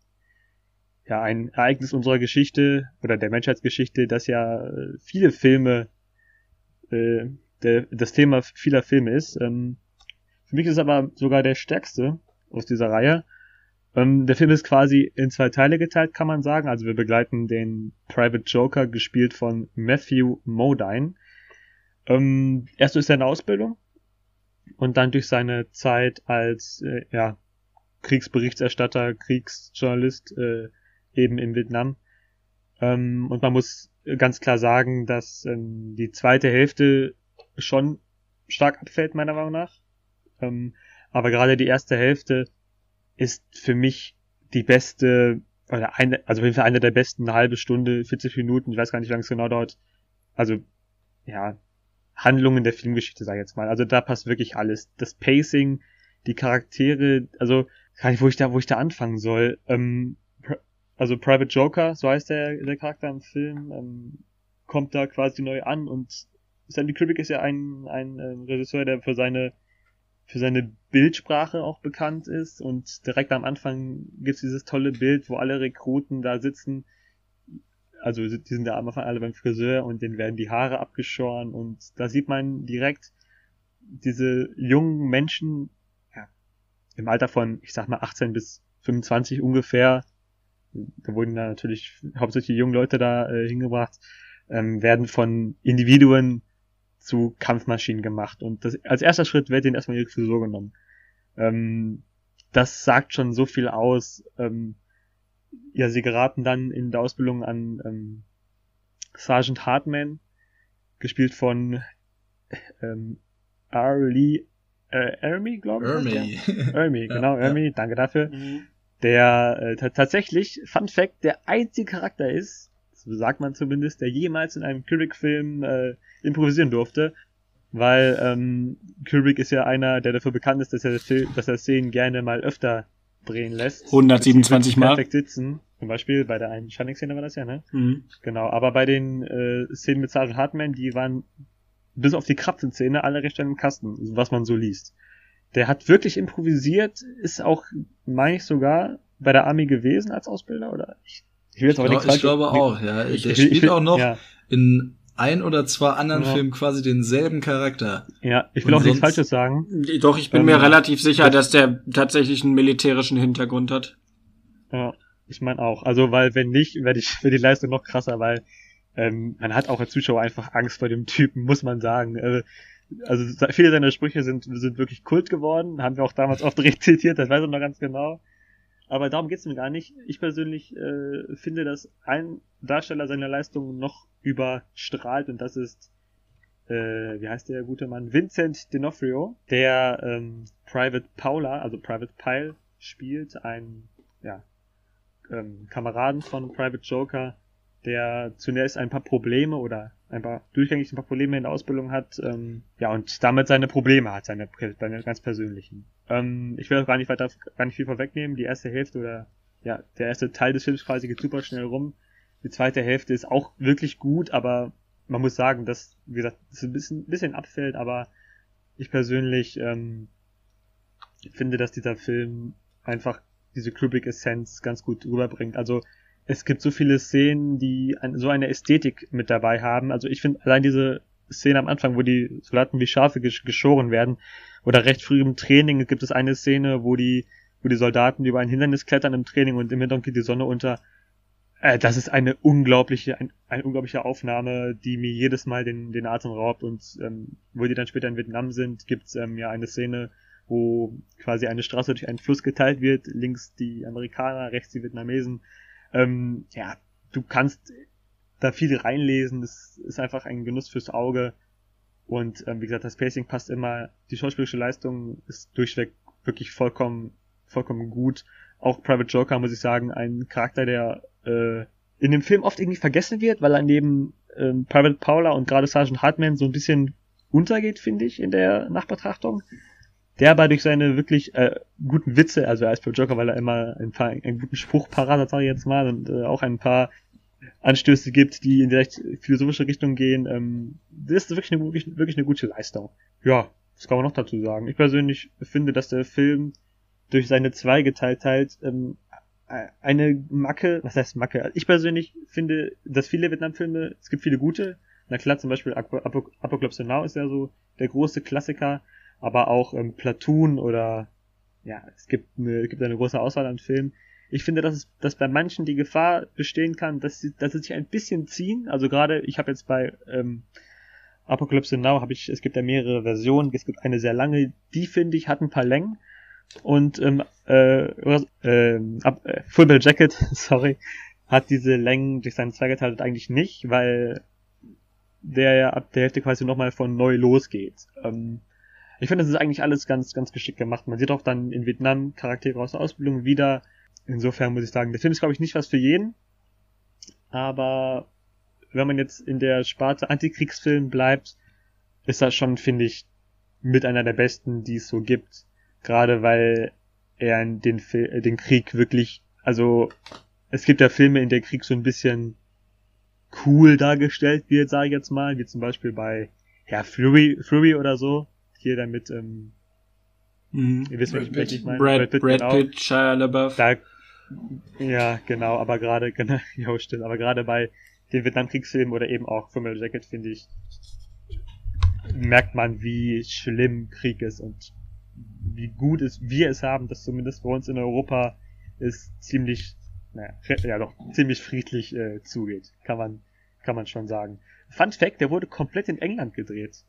ja ein Ereignis unserer Geschichte oder der Menschheitsgeschichte, das ja äh, viele Filme äh, der, das Thema vieler Filme ist. Ähm, für mich ist es aber sogar der stärkste aus dieser Reihe. Ähm, der Film ist quasi in zwei Teile geteilt, kann man sagen. Also wir begleiten den Private Joker, gespielt von Matthew Modine, ähm, erst durch seine Ausbildung und dann durch seine Zeit als äh, ja, Kriegsberichterstatter, Kriegsjournalist äh, eben in Vietnam. Ähm, und man muss ganz klar sagen, dass ähm, die zweite Hälfte schon stark abfällt, meiner Meinung nach. Ähm, aber gerade die erste Hälfte ist für mich die beste, oder eine, also auf jeden Fall eine der besten, eine halbe Stunde, 40 Minuten, ich weiß gar nicht, wie lange es genau dauert. Also, ja, Handlungen der Filmgeschichte, sag ich jetzt mal. Also da passt wirklich alles. Das Pacing, die Charaktere, also gar nicht, wo ich da, wo ich da anfangen soll. Ähm, also Private Joker, so heißt der, der Charakter im Film, ähm, kommt da quasi neu an und Stanley Kubrick ist ja ein, ein äh, Regisseur, der für seine für seine Bildsprache auch bekannt ist. Und direkt am Anfang gibt's dieses tolle Bild, wo alle Rekruten da sitzen. Also die sind da am Anfang alle beim Friseur und denen werden die Haare abgeschoren. Und da sieht man direkt diese jungen Menschen, ja, im Alter von, ich sag mal, 18 bis 25 ungefähr, da wurden da natürlich hauptsächlich die jungen Leute da äh, hingebracht, ähm, werden von Individuen zu Kampfmaschinen gemacht und das, als erster Schritt wird denen erstmal ihre Frisur genommen. Ähm, das sagt schon so viel aus, ähm, ja, sie geraten dann in der Ausbildung an ähm, Sergeant Hartman, gespielt von ähm, Arlie äh, Ermi, glaube ich. Ermi. Ja. Ermi, genau, ja, Ermi, ja. danke dafür. Mhm. Der äh, tatsächlich, Fun Fact, der einzige Charakter ist, so sagt man zumindest, der jemals in einem Kubrick-Film äh, improvisieren durfte. Weil ähm, Kubrick ist ja einer, der dafür bekannt ist, dass er, dass er Szenen gerne mal öfter drehen lässt. 127 Mal. Perfekt sitzen. Zum Beispiel bei der einen Shining-Szene war das ja, ne? Mhm. Genau, aber bei den äh, Szenen mit Sergeant Hartman, die waren bis auf die Krapfen-Szene alle recht im Kasten, was man so liest. Der hat wirklich improvisiert, ist auch, meine ich sogar, bei der Army gewesen als Ausbilder, oder? Ich, Ich, will jetzt aber ich, glaub, ich glaube auch, ja. Ich, der spielt will, auch noch ja. in ein oder zwei anderen ja. Filmen quasi denselben Charakter. Ja, ich will Und auch nichts Falsches sagen. Doch, ich bin ähm, mir relativ sicher, dass der tatsächlich einen militärischen Hintergrund hat. Ja, ich meine auch. Also, weil wenn nicht, werde ich für die Leistung noch krasser, weil ähm, man hat auch als Zuschauer einfach Angst vor dem Typen, muss man sagen. Äh, also viele seiner Sprüche sind, sind wirklich Kult geworden, haben wir auch damals oft rezitiert, das weiß ich noch ganz genau. Aber darum geht's mir gar nicht. Ich persönlich äh, finde, dass ein Darsteller seine Leistung noch überstrahlt und das ist, äh, wie heißt der gute Mann? Vincent D'Onofrio, der ähm, Private Paula, also Private Pile spielt, ein ja, ähm, Kameraden von Private Joker, der zunächst ein paar Probleme oder ein paar durchgängig ein paar Probleme in der Ausbildung hat, ähm, ja, und damit seine Probleme hat, seine, seine ganz persönlichen. Ähm, ich will auch gar nicht weiter, gar nicht viel vorwegnehmen. Die erste Hälfte oder ja, der erste Teil des Films quasi geht super schnell rum. Die zweite Hälfte ist auch wirklich gut, aber man muss sagen, dass, wie gesagt, es ein bisschen, bisschen abfällt, aber ich persönlich ähm, finde, dass dieser Film einfach diese Kubrick-Essenz ganz gut rüberbringt. Also es gibt so viele Szenen, die ein, so eine Ästhetik mit dabei haben. Also ich finde allein diese Szene am Anfang, wo die Soldaten wie Schafe geschoren werden, oder recht früh im Training gibt es eine Szene, wo die, wo die Soldaten über ein Hindernis klettern im Training und im Hintergrund geht die Sonne unter. Äh, das ist eine unglaubliche, ein, eine unglaubliche Aufnahme, die mir jedes Mal den, den Atem raubt. Und ähm, wo die dann später in Vietnam sind, gibt's ähm, ja eine Szene, wo quasi eine Straße durch einen Fluss geteilt wird, links die Amerikaner, rechts die Vietnamesen ähm, ja, du kannst da viel reinlesen. Es ist einfach ein Genuss fürs Auge. Und ähm, wie gesagt, das Pacing passt immer. Die schauspielerische Leistung ist durchweg wirklich vollkommen, vollkommen gut. Auch Private Joker, muss ich sagen, ein Charakter, der äh, in dem Film oft irgendwie vergessen wird, weil er neben ähm, Private Paula und gerade Sergeant Hartman so ein bisschen untergeht, finde ich, in der Nachbetrachtung der aber durch seine wirklich äh, guten Witze, also er für Joker, weil er immer ein paar einen guten Spruch parat hat, sag ich jetzt mal, und äh, auch ein paar Anstöße gibt, die in die recht philosophische Richtung gehen. Ähm, das ist wirklich eine, wirklich, wirklich eine gute Leistung. Ja, was kann man noch dazu sagen? Ich persönlich finde, dass der Film durch seine Zweigeteiltheit ähm, eine Macke, was heißt Macke? Ich persönlich finde, dass viele Vietnam-Filme, es gibt viele gute. Na klar, zum Beispiel Apocalypse Now ist ja so der große Klassiker aber auch ähm, Platoon oder ja, es gibt eine, es gibt eine große Auswahl an Filmen. Ich finde, dass, es, dass bei manchen die Gefahr bestehen kann, dass sie, dass sie sich ein bisschen ziehen. Also gerade, ich habe jetzt bei ähm, Apocalypse Now, habe ich, es gibt ja mehrere Versionen. Es gibt eine sehr lange, die finde ich hat ein paar Längen. Und ähm, äh, äh, äh, Full Jacket, sorry, hat diese Längen durch seinen Zweigeteilt eigentlich nicht, weil der ja ab der Hälfte quasi nochmal von neu losgeht. Ähm, ich finde, das ist eigentlich alles ganz, ganz geschickt gemacht. Man sieht auch dann in Vietnam Charaktere aus der Ausbildung wieder. Insofern muss ich sagen, der Film ist, glaube ich, nicht was für jeden. Aber wenn man jetzt in der Sparte Antikriegsfilm bleibt, ist das schon, finde ich, mit einer der besten, die es so gibt. Gerade weil er den, äh, den Krieg wirklich, also es gibt ja Filme, in der Krieg so ein bisschen cool dargestellt wird, sage ich jetzt mal, wie zum Beispiel bei ja, Fury, Fury oder so hier dann mit, ähm, mhm. ihr wisst, Brad welchen ich meine. Brad, Brad Pitt, Brad genau. Pitt Shia LaBeouf. Da, ja, genau, aber gerade, genau, ja, stimmt, aber gerade bei den Vietnamkriegsfilmen oder eben auch Full Jacket, finde ich, merkt man, wie schlimm Krieg ist und wie gut es wir es haben, dass zumindest bei uns in Europa es ziemlich, naja, ja doch, ziemlich friedlich äh, zugeht. Kann man, kann man schon sagen. Fun Fact, der wurde komplett in England gedreht.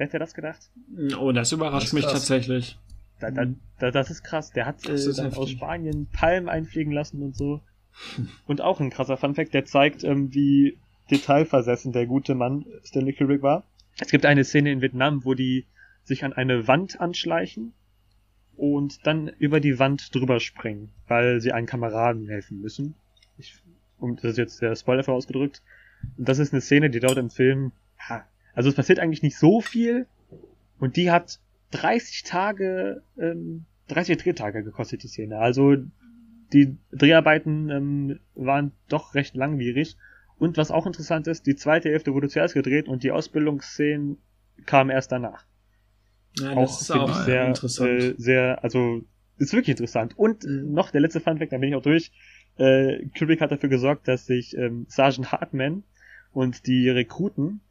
Wer hätte das gedacht? Oh, das überrascht das mich krass. tatsächlich. Da, da, da, das ist krass. Der hat äh, dann aus Spanien Palmen einfliegen lassen und so. Und auch ein krasser Funfact, der zeigt, ähm, wie detailversessen der gute Mann Stanley Kubrick war. Es gibt eine Szene in Vietnam, wo die sich an eine Wand anschleichen und dann über die Wand drüber springen, weil sie einen Kameraden helfen müssen. Ich, um, das ist jetzt der Spoiler vorausgedrückt. Und das ist eine Szene, die dort im Film ha, also es passiert eigentlich nicht so viel und die hat 30 Tage, ähm, 30 Drehtage gekostet, die Szene. Also die Dreharbeiten ähm, waren doch recht langwierig. Und was auch interessant ist, die zweite Hälfte wurde zuerst gedreht und die Ausbildungsszenen kamen erst danach. Ja, auch das ist auch sehr, interessant. Äh, sehr, also ist wirklich interessant. Und äh, noch der letzte Funfact, dann bin ich auch durch. äh, Kubrick hat dafür gesorgt, dass sich ähm, Sergeant Hartman und die Rekruten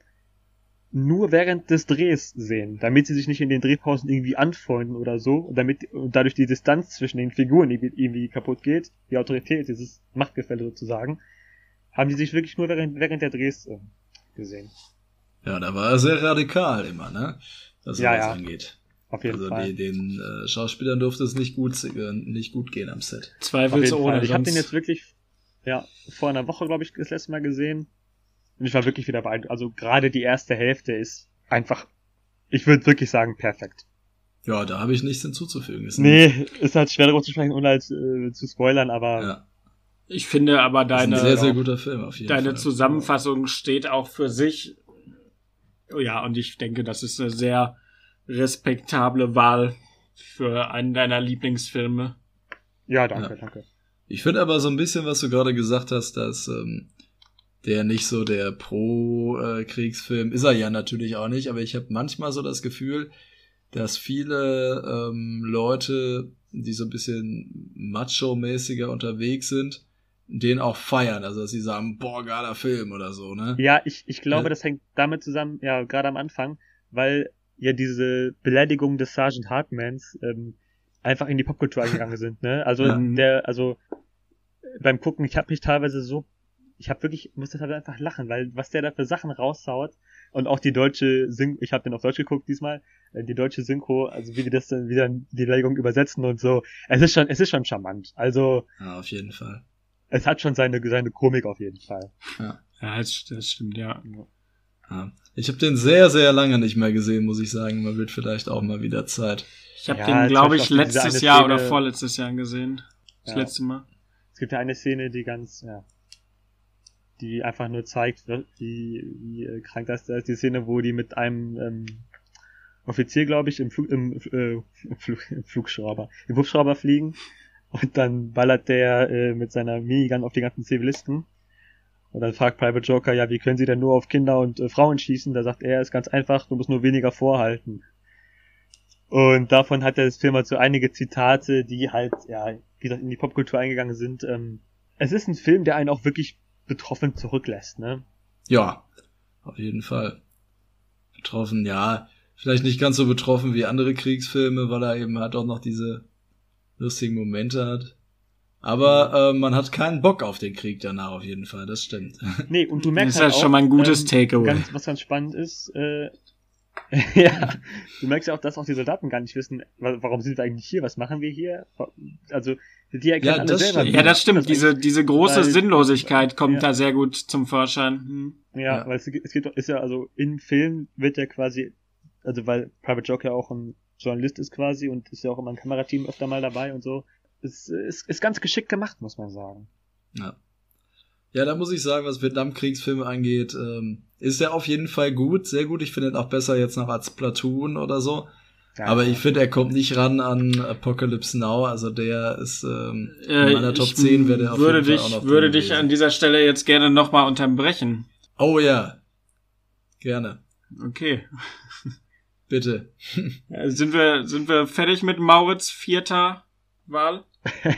nur während des Drehs sehen, damit sie sich nicht in den Drehpausen irgendwie anfreunden oder so, und damit und dadurch die Distanz zwischen den Figuren irgendwie, kaputt geht, die Autorität, dieses Machtgefälle sozusagen, haben die sich wirklich nur während, während der Drehs äh, gesehen. Ja, da war er sehr radikal immer, ne? Was Ja, sowas ja. angeht. Auf jeden Also Fall. die, den äh, Schauspielern durfte es nicht gut, äh, nicht gut gehen am Set. Zweifelsohne. Ich habe den jetzt wirklich, ja, vor einer Woche, glaube ich, das letzte Mal gesehen. Und ich war wirklich wieder beeindruckt. Also gerade die erste Hälfte ist einfach, ich würde wirklich sagen, perfekt. Ja, da habe ich nichts hinzuzufügen. Ist Nee, ist halt schwer darüber zu sprechen, ohne halt äh, zu spoilern, aber Ja, Ich finde aber deine, sehr, sehr guter Film auf jeden deine Fall. Zusammenfassung steht auch für sich. Ja, und ich denke, das ist eine sehr respektable Wahl für einen deiner Lieblingsfilme. ja, danke, Ja. danke. Ich finde aber so ein bisschen, was du gerade gesagt hast, dass ähm, der nicht so der Pro-Kriegsfilm ist er ja natürlich auch nicht, aber ich habe manchmal so das Gefühl, dass viele ähm, Leute, die so ein bisschen macho-mäßiger unterwegs sind, den auch feiern. Also dass sie sagen, boah, geiler Film oder so, ne? Ja, ich, ich glaube, Ja. das hängt damit zusammen, ja, gerade am Anfang, weil ja diese Beleidigung des Sergeant Hartmans ähm, einfach in die Popkultur eingegangen sind, ne? Also Ja. der, also beim Gucken, ich habe mich teilweise so, ich habe wirklich, musste teilweise einfach lachen, weil was der da für Sachen raushaut und auch die deutsche Synchro, ich habe den auf Deutsch geguckt diesmal, äh, die deutsche Synchro, also wie die das dann wieder in die Beleidigung übersetzen und so, es ist schon, es ist schon charmant. Also Ja, auf jeden Fall. es hat schon seine seine Komik auf jeden Fall. Ja. Ja, das, das stimmt, ja. ja. Ich habe den sehr, sehr lange nicht mehr gesehen, muss ich sagen. Man wird vielleicht auch mal wieder Zeit. Ich habe Ja, den, glaube ich, letztes Jahr oder Szene- vorletztes Jahr gesehen. Das Ja. letzte Mal. Es gibt ja eine Szene, die ganz, ja, die einfach nur zeigt, wie, wie äh, krank das ist. Die Szene, wo die mit einem ähm, Offizier, glaube ich, im, Flug, im, äh, im, Flug, im Flugschrauber, im Hubschrauber fliegen und dann ballert der äh, mit seiner Minigun auf die ganzen Zivilisten. Und dann fragt Private Joker, ja, wie können sie denn nur auf Kinder und äh, Frauen schießen? Da sagt er, ist ganz einfach, du musst nur weniger vorhalten. Und davon hat der Film halt so einige Zitate, die halt, ja, wie gesagt, in die Popkultur eingegangen sind. Ähm, es ist ein Film, der einen auch wirklich betroffen zurücklässt, ne? Ja, auf jeden Fall. Betroffen, ja. Vielleicht nicht ganz so betroffen wie andere Kriegsfilme, weil er eben halt auch noch diese lustigen Momente hat. Aber äh, man hat keinen Bock auf den Krieg danach auf jeden Fall, das stimmt. Nee, und du merkst Das ist halt ja auch, schon mal ein gutes ähm, Takeaway. Ganz, was ganz spannend ist, äh, ja, du merkst ja auch, dass auch die Soldaten gar nicht wissen, wa- warum sind wir eigentlich hier, was machen wir hier? Also, die erkennen Ja, alle das selber. stimmt. ja, das stimmt. dass Diese, diese große weil- Sinnlosigkeit kommt Ja. da sehr gut zum Vorschein. Hm. Ja, Ja. weil es, es geht, ist ja also im Film wird ja quasi, also weil Private Joke ja auch ein Journalist ist quasi und ist ja auch immer ein Kamerateam öfter mal dabei und so. Es ist, ist ganz geschickt gemacht, muss man sagen. Ja. Ja, da muss ich sagen, was Vietnamkriegsfilme angeht, ähm, ist er auf jeden Fall gut, sehr gut. Ich finde ihn auch besser jetzt noch als Platoon oder so. Ja, Aber ich finde, er kommt nicht ran an Apocalypse Now. Also der ist ähm, in Äh, meiner Top ich 10 wäre der auf würde jeden dich, Fall auch noch würde dich gewesen. an dieser Stelle jetzt gerne nochmal unterbrechen. Oh ja. Gerne. Okay. Bitte. Sind wir, sind wir fertig mit Maurits vierter Wahl?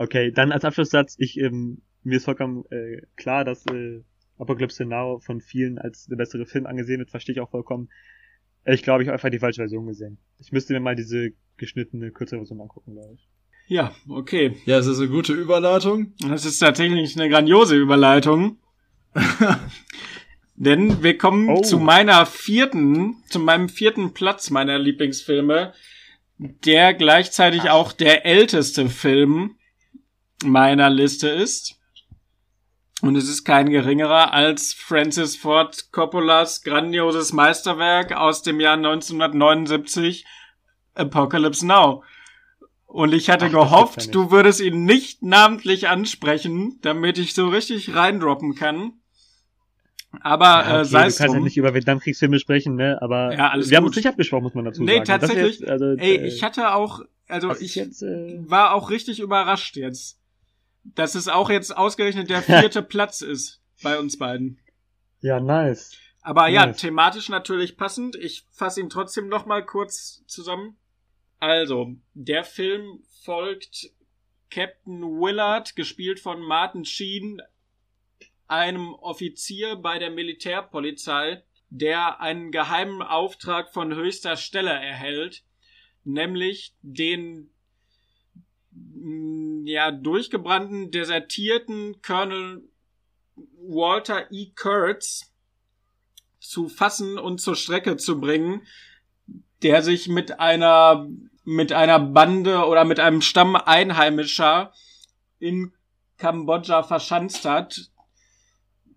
Okay, dann als Abschlusssatz, ich, ähm, mir ist vollkommen äh, klar, dass äh, Apocalypse Now von vielen als der bessere Film angesehen wird, verstehe ich auch vollkommen. Ich glaube, ich habe einfach die falsche Version gesehen. Ich müsste mir mal diese geschnittene, kürzere Version angucken, glaube ich. Ja, okay. Ja, es ist eine gute Überleitung. Das ist tatsächlich eine grandiose Überleitung. Denn wir kommen Oh. zu meiner vierten, zu meinem vierten Platz meiner Lieblingsfilme, der gleichzeitig auch der älteste Film meiner Liste ist. Und es ist kein geringerer als Francis Ford Coppolas grandioses Meisterwerk aus dem Jahr 1979, Apocalypse Now. Und ich hatte Ach, gehofft, ja du würdest ihn nicht namentlich ansprechen, damit ich so richtig reindroppen kann. Aber Ja, äh, okay, sei du es kannst ja drum. nicht über Vietnamkriegsfilme sprechen, ne? Aber Ja, alles wir haben gut. uns nicht abgesprochen, muss man dazu Nee, sagen. Ist tatsächlich. Jetzt, also, Ey, äh, ich hatte auch, also ich jetzt, äh, war auch richtig überrascht jetzt, dass es auch jetzt ausgerechnet der vierte Platz ist bei uns beiden. ja, nice. Aber ja, Nice. thematisch natürlich passend. Ich fasse ihn trotzdem noch mal kurz zusammen. Also, der Film folgt Captain Willard, gespielt von Martin Sheen, einem Offizier bei der Militärpolizei, der einen geheimen Auftrag von höchster Stelle erhält, nämlich den ja durchgebrannten, desertierten Colonel Walter E. Kurtz zu fassen und zur Strecke zu bringen, der sich mit einer mit einer Bande oder mit einem Stamm Einheimischer in Kambodscha verschanzt hat,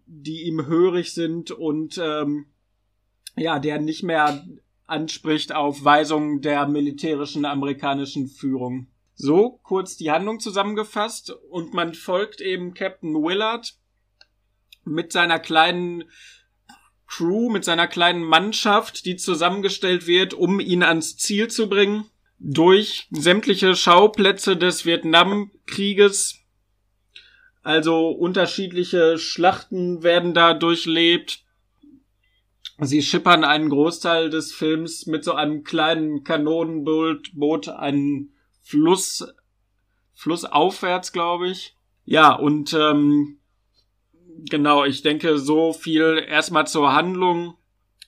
die ihm hörig sind und ähm, ja, der nicht mehr anspricht auf Weisungen der militärischen amerikanischen Führung. So kurz die Handlung zusammengefasst und man folgt eben Captain Willard mit seiner kleinen Crew, mit seiner kleinen Mannschaft, die zusammengestellt wird, um ihn ans Ziel zu bringen durch sämtliche Schauplätze des Vietnamkrieges. Also unterschiedliche Schlachten werden da durchlebt. Sie schippern einen Großteil des Films mit so einem kleinen Kanonenboot einen Fluss, Flussaufwärts, glaube ich. Ja, und ähm, genau, ich denke, so viel erstmal zur Handlung.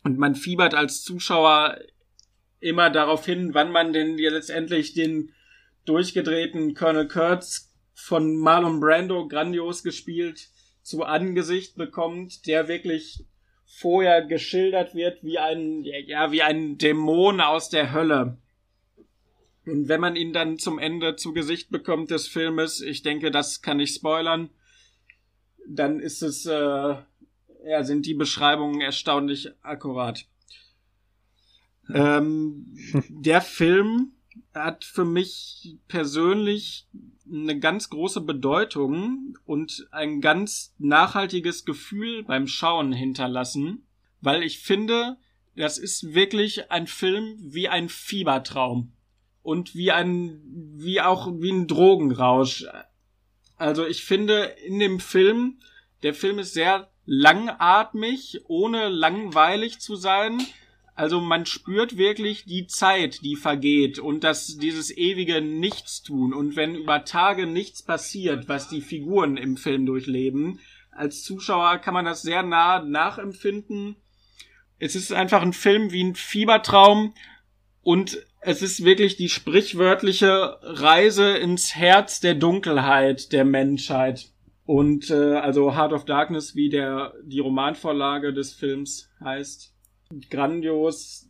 Und man fiebert als Zuschauer immer darauf hin, wann man denn letztendlich den durchgedrehten Colonel Kurtz von Marlon Brando grandios gespielt zu Angesicht bekommt, der wirklich vorher geschildert wird wie ein, ja, wie ein Dämon aus der Hölle. Und wenn man ihn dann zum Ende zu Gesicht bekommt des Filmes, ich denke, das kann ich spoilern, dann ist es, äh, ja, sind die Beschreibungen erstaunlich akkurat. Ähm, der Film hat für mich persönlich eine ganz große Bedeutung und ein ganz nachhaltiges Gefühl beim Schauen hinterlassen, weil ich finde, das ist wirklich ein Film wie ein Fiebertraum und wie ein, wie auch wie ein Drogenrausch. Also ich finde in dem Film, der Film ist sehr langatmig, ohne langweilig zu sein. Also man spürt wirklich die Zeit, die vergeht und das, dieses ewige Nichtstun. Und wenn über Tage nichts passiert, was die Figuren im Film durchleben, als Zuschauer kann man das sehr nah nachempfinden. Es ist einfach ein Film wie ein Fiebertraum und es ist wirklich die sprichwörtliche Reise ins Herz der Dunkelheit der Menschheit. Und äh, also Heart of Darkness, wie der die Romanvorlage des Films heißt grandios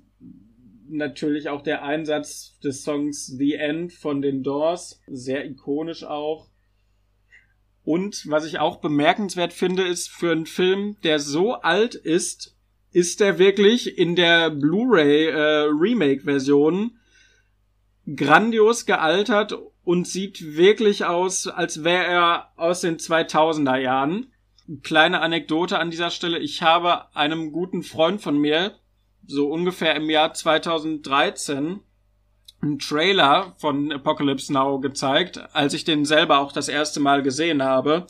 natürlich auch der Einsatz des Songs The End von den Doors, sehr ikonisch auch. Und was ich auch bemerkenswert finde, ist für einen Film, der so alt ist, ist er wirklich in der Blu-ray äh, Remake-Version grandios gealtert und sieht wirklich aus, als wäre er aus den 2000er Jahren kleine Anekdote an dieser Stelle. Ich habe einem guten Freund von mir, so ungefähr im Jahr 2013, einen Trailer von Apocalypse Now gezeigt, als ich den selber auch das erste Mal gesehen habe.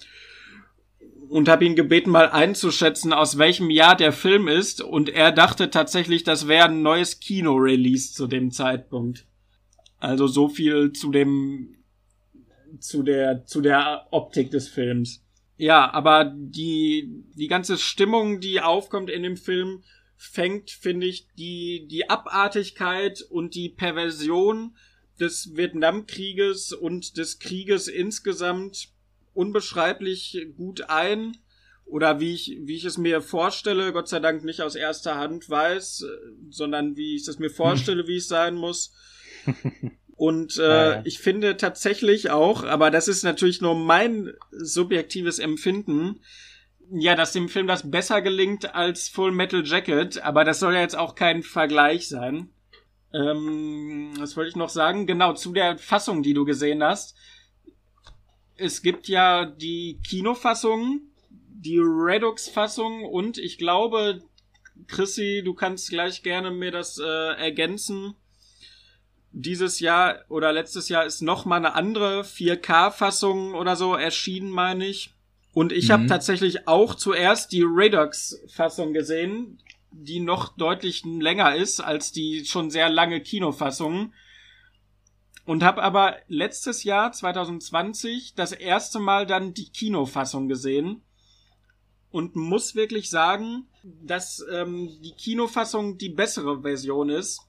Und habe ihn gebeten, mal einzuschätzen, aus welchem Jahr der Film ist. Und er dachte tatsächlich, das wäre ein neues Kino-Release zu dem Zeitpunkt. Also so viel zu dem, zu der, zu der Optik des Films. Ja, aber die, die ganze Stimmung, die aufkommt in dem Film, fängt, finde ich, die, die Abartigkeit und die Perversion des Vietnamkrieges und des Krieges insgesamt unbeschreiblich gut ein. Oder wie ich, wie ich es mir vorstelle, Gott sei Dank nicht aus erster Hand weiß, sondern wie ich es mir vorstelle, wie es sein muss. Und äh, ja, ja. ich finde tatsächlich auch, aber das ist natürlich nur mein subjektives Empfinden, ja, dass dem Film das besser gelingt als Full Metal Jacket, aber das soll ja jetzt auch kein Vergleich sein. Ähm, was wollte ich noch sagen? Genau, zu der Fassung, die du gesehen hast. Es gibt ja die Kinofassung, die Redux-Fassung und ich glaube, Chrissy, du kannst gleich gerne mir das äh, ergänzen dieses Jahr oder letztes Jahr ist noch mal eine andere 4K-Fassung oder so erschienen, meine ich. Und ich mhm. habe tatsächlich auch zuerst die Redux-Fassung gesehen, die noch deutlich länger ist als die schon sehr lange Kinofassung. und habe aber letztes Jahr 2020 das erste Mal dann die Kinofassung gesehen und muss wirklich sagen, dass ähm, die Kinofassung die bessere Version ist,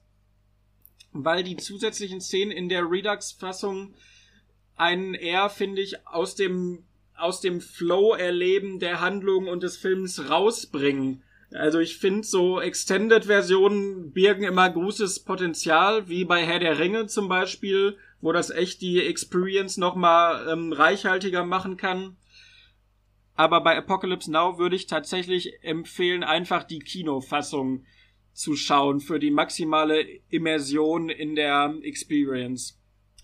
weil die zusätzlichen Szenen in der Redux-Fassung einen eher, finde ich, aus dem aus dem Flow erleben der Handlung und des Films rausbringen. Also ich finde so Extended-Versionen birgen immer großes Potenzial, wie bei Herr der Ringe zum Beispiel, wo das echt die Experience nochmal ähm, reichhaltiger machen kann. Aber bei Apocalypse Now würde ich tatsächlich empfehlen, einfach die Kinofassung zu schauen für die maximale Immersion in der Experience.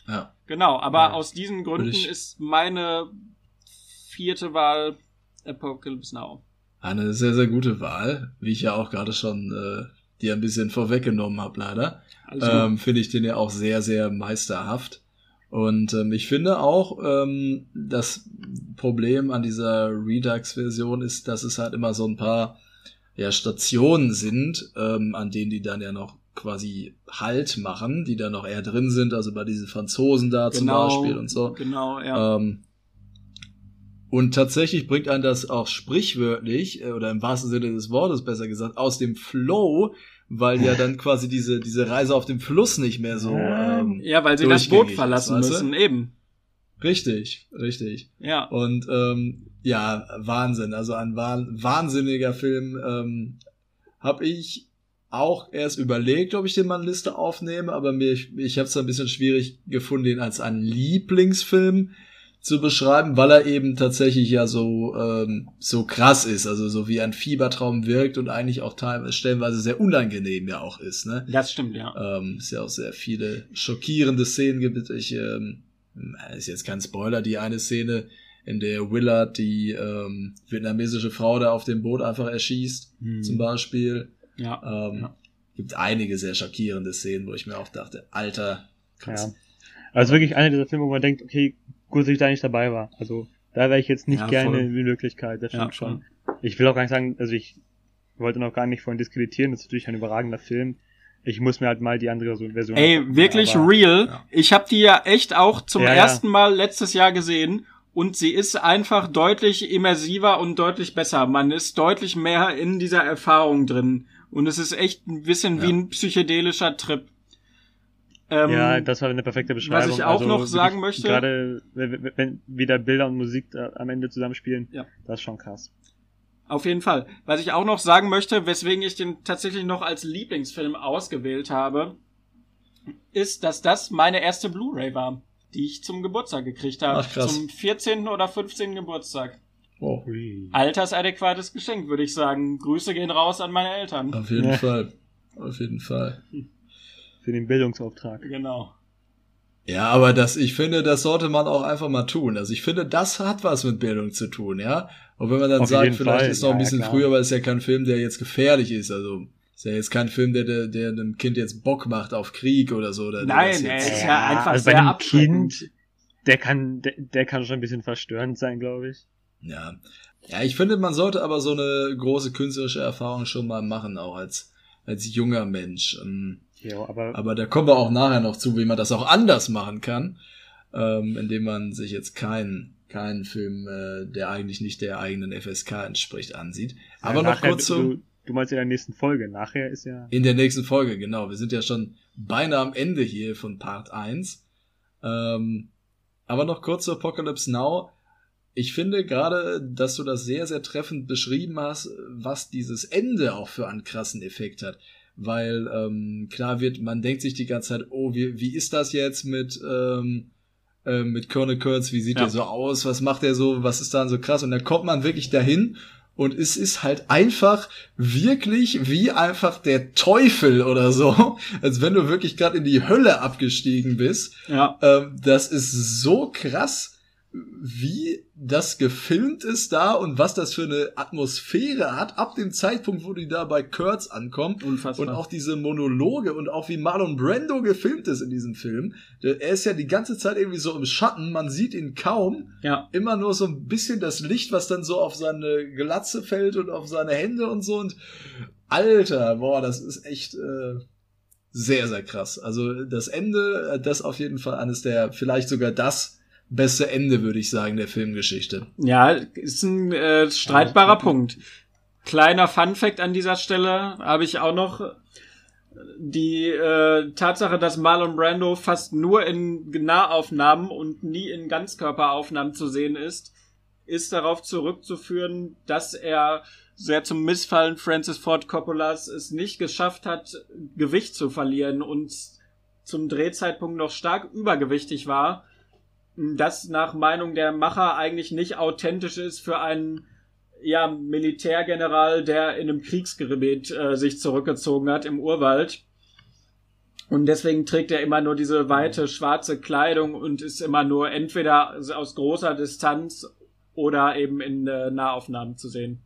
Ja. Genau, aber Ja. aus diesen Gründen ist meine vierte Wahl Apocalypse Now. Eine sehr, sehr gute Wahl, wie ich ja auch gerade schon äh, dir ein bisschen vorweggenommen habe, leider. Also, ähm, finde ich den ja auch sehr, sehr meisterhaft. Und ähm, ich finde auch, ähm, das Problem an dieser Redux-Version ist, dass es halt immer so ein paar ja, Stationen sind, ähm, an denen die dann ja noch quasi Halt machen, die da noch eher drin sind, also bei diesen Franzosen da zum Beispiel und so. Genau, ja. Ähm, und tatsächlich bringt einen das auch sprichwörtlich, äh, oder im wahrsten Sinne des Wortes besser gesagt, aus dem Flow, weil ja dann quasi diese, diese Reise auf dem Fluss nicht mehr so. Ähm, ja, weil sie das Boot verlassen ist, müssen, eben. Richtig, richtig. Ja. Und ähm, ja, Wahnsinn. Also ein wah wahnsinniger Film. Ähm, Habe ich auch erst überlegt, ob ich den mal in Liste aufnehme, aber mir, ich, ich habe es ein bisschen schwierig gefunden, den als einen Lieblingsfilm zu beschreiben, weil er eben tatsächlich ja so ähm, so krass ist, also so wie ein Fiebertraum wirkt und eigentlich auch teilweise stellenweise sehr unangenehm ja auch ist, ne? Das stimmt, ja. Ähm, es ja auch sehr viele schockierende Szenen gibt. Ich ähm, ist jetzt kein Spoiler, die eine Szene, in der Willard die ähm, vietnamesische Frau da auf dem Boot einfach erschießt, Hm. zum Beispiel. Ja. Ähm, Ja. Gibt einige sehr schockierende Szenen, wo ich mir auch dachte, Alter, krass. Ja. Also wirklich einer dieser Filme, wo man denkt, okay, gut, dass ich da nicht dabei war. Also da wäre ich jetzt nicht Ja, gerne voll. in die Möglichkeit, das Ja, stimmt schon. Ich will auch gar nicht sagen, also ich wollte noch gar nicht vorhin diskreditieren, das ist natürlich ein überragender Film. Ich muss mir halt mal die andere Version Ey, wirklich aber- real. ja. Ich habe die ja echt auch zum Ja, ja. ersten Mal letztes Jahr gesehen und sie ist einfach deutlich immersiver und deutlich besser. Man ist deutlich mehr in dieser Erfahrung drin und es ist echt ein bisschen Ja. wie ein psychedelischer Trip. Ähm, Ja, das war eine perfekte Beschreibung. ich auch also noch sagen möchte- Gerade wenn, wenn- wieder Bilder und Musik da am Ende zusammenspielen, Ja. das ist schon krass. Auf jeden Fall. Was ich auch noch sagen möchte, weswegen ich den tatsächlich noch als Lieblingsfilm ausgewählt habe, ist, dass das meine erste Blu-ray war, die ich zum Geburtstag gekriegt habe. Ach, krass. Zum 14. oder 15. Geburtstag. Oh, Altersadäquates Geschenk, würde ich sagen. Grüße gehen raus an meine Eltern. auf jeden Ja. Fall. Auf jeden Fall. Für den Bildungsauftrag. Genau. Ja, aber das, ich finde, das sollte man auch einfach mal tun. Also ich finde, das hat was mit Bildung zu tun, ja. Und wenn man dann Auf sagt, vielleicht Fall, ist noch ein ja, ja, bisschen klar. früher, weil es ja kein Film, der jetzt gefährlich ist. Also ist ja jetzt kein Film, der, der, der einem Kind jetzt Bock macht auf Krieg oder so. Oder der Nein, das er jetzt, ist ja einfach also bei sehr einem abschreckend. Kind, der kann, der, der kann schon ein bisschen verstörend sein, glaube ich. Ja. Ja, ich finde, man sollte aber so eine große künstlerische Erfahrung schon mal machen, auch als, als junger Mensch. Ähm, Ja, aber, Aber da kommen wir auch nachher noch zu, wie man das auch anders machen kann, ähm, indem man sich jetzt keinen keinen Film, äh, der eigentlich nicht der eigenen FSK entspricht, ansieht. Aber ja, noch kurz zum, du, meinst in der nächsten Folge. Nachher ist ja. in der nächsten Folge, genau. Wir sind ja schon beinahe am Ende hier von Part 1. Ähm, aber noch kurz zu Apocalypse Now. Ich finde gerade, dass du das sehr, sehr treffend beschrieben hast, was dieses Ende auch für einen krassen Effekt hat. Weil ähm, klar wird, man denkt sich die ganze Zeit, oh, wie, wie ist das jetzt mit, ähm, äh, mit Colonel Kurtz, wie sieht Ja. er so aus, was macht er so, was ist da so krass? Und dann kommt man wirklich dahin und es ist halt einfach wirklich wie einfach der Teufel oder so, als wenn du wirklich gerade in die Hölle abgestiegen bist. Ja. Ähm, das ist so krass, wie das gefilmt ist da und was das für eine Atmosphäre hat, ab dem Zeitpunkt, wo die da bei Kurtz ankommen. Unfassbar. Und auch diese Monologe und auch wie Marlon Brando gefilmt ist in diesem Film. Er ist ja die ganze Zeit irgendwie so im Schatten, man sieht ihn kaum. ja. Immer nur so ein bisschen das Licht, was dann so auf seine Glatze fällt und auf seine Hände und so. Und Alter, boah, das ist echt, äh, sehr, sehr krass. Also das Ende, das auf jeden Fall eines der, vielleicht sogar das beste Ende, würde ich sagen, der Filmgeschichte. Ja, ist ein äh, streitbarer Punkt. Kleiner Fun fact an dieser Stelle habe ich auch noch die äh, Tatsache, dass Marlon Brando fast nur in Nahaufnahmen und nie in Ganzkörperaufnahmen zu sehen ist, ist darauf zurückzuführen, dass er sehr zum Missfallen Francis Ford Coppolas es nicht geschafft hat, Gewicht zu verlieren und zum Drehzeitpunkt noch stark übergewichtig war, das nach Meinung der Macher eigentlich nicht authentisch ist für einen ja, Militärgeneral, der in einem Kriegsgebiet äh, sich zurückgezogen hat im Urwald. Und deswegen trägt er immer nur diese weite schwarze Kleidung und ist immer nur entweder aus großer Distanz oder eben in äh, Nahaufnahmen zu sehen.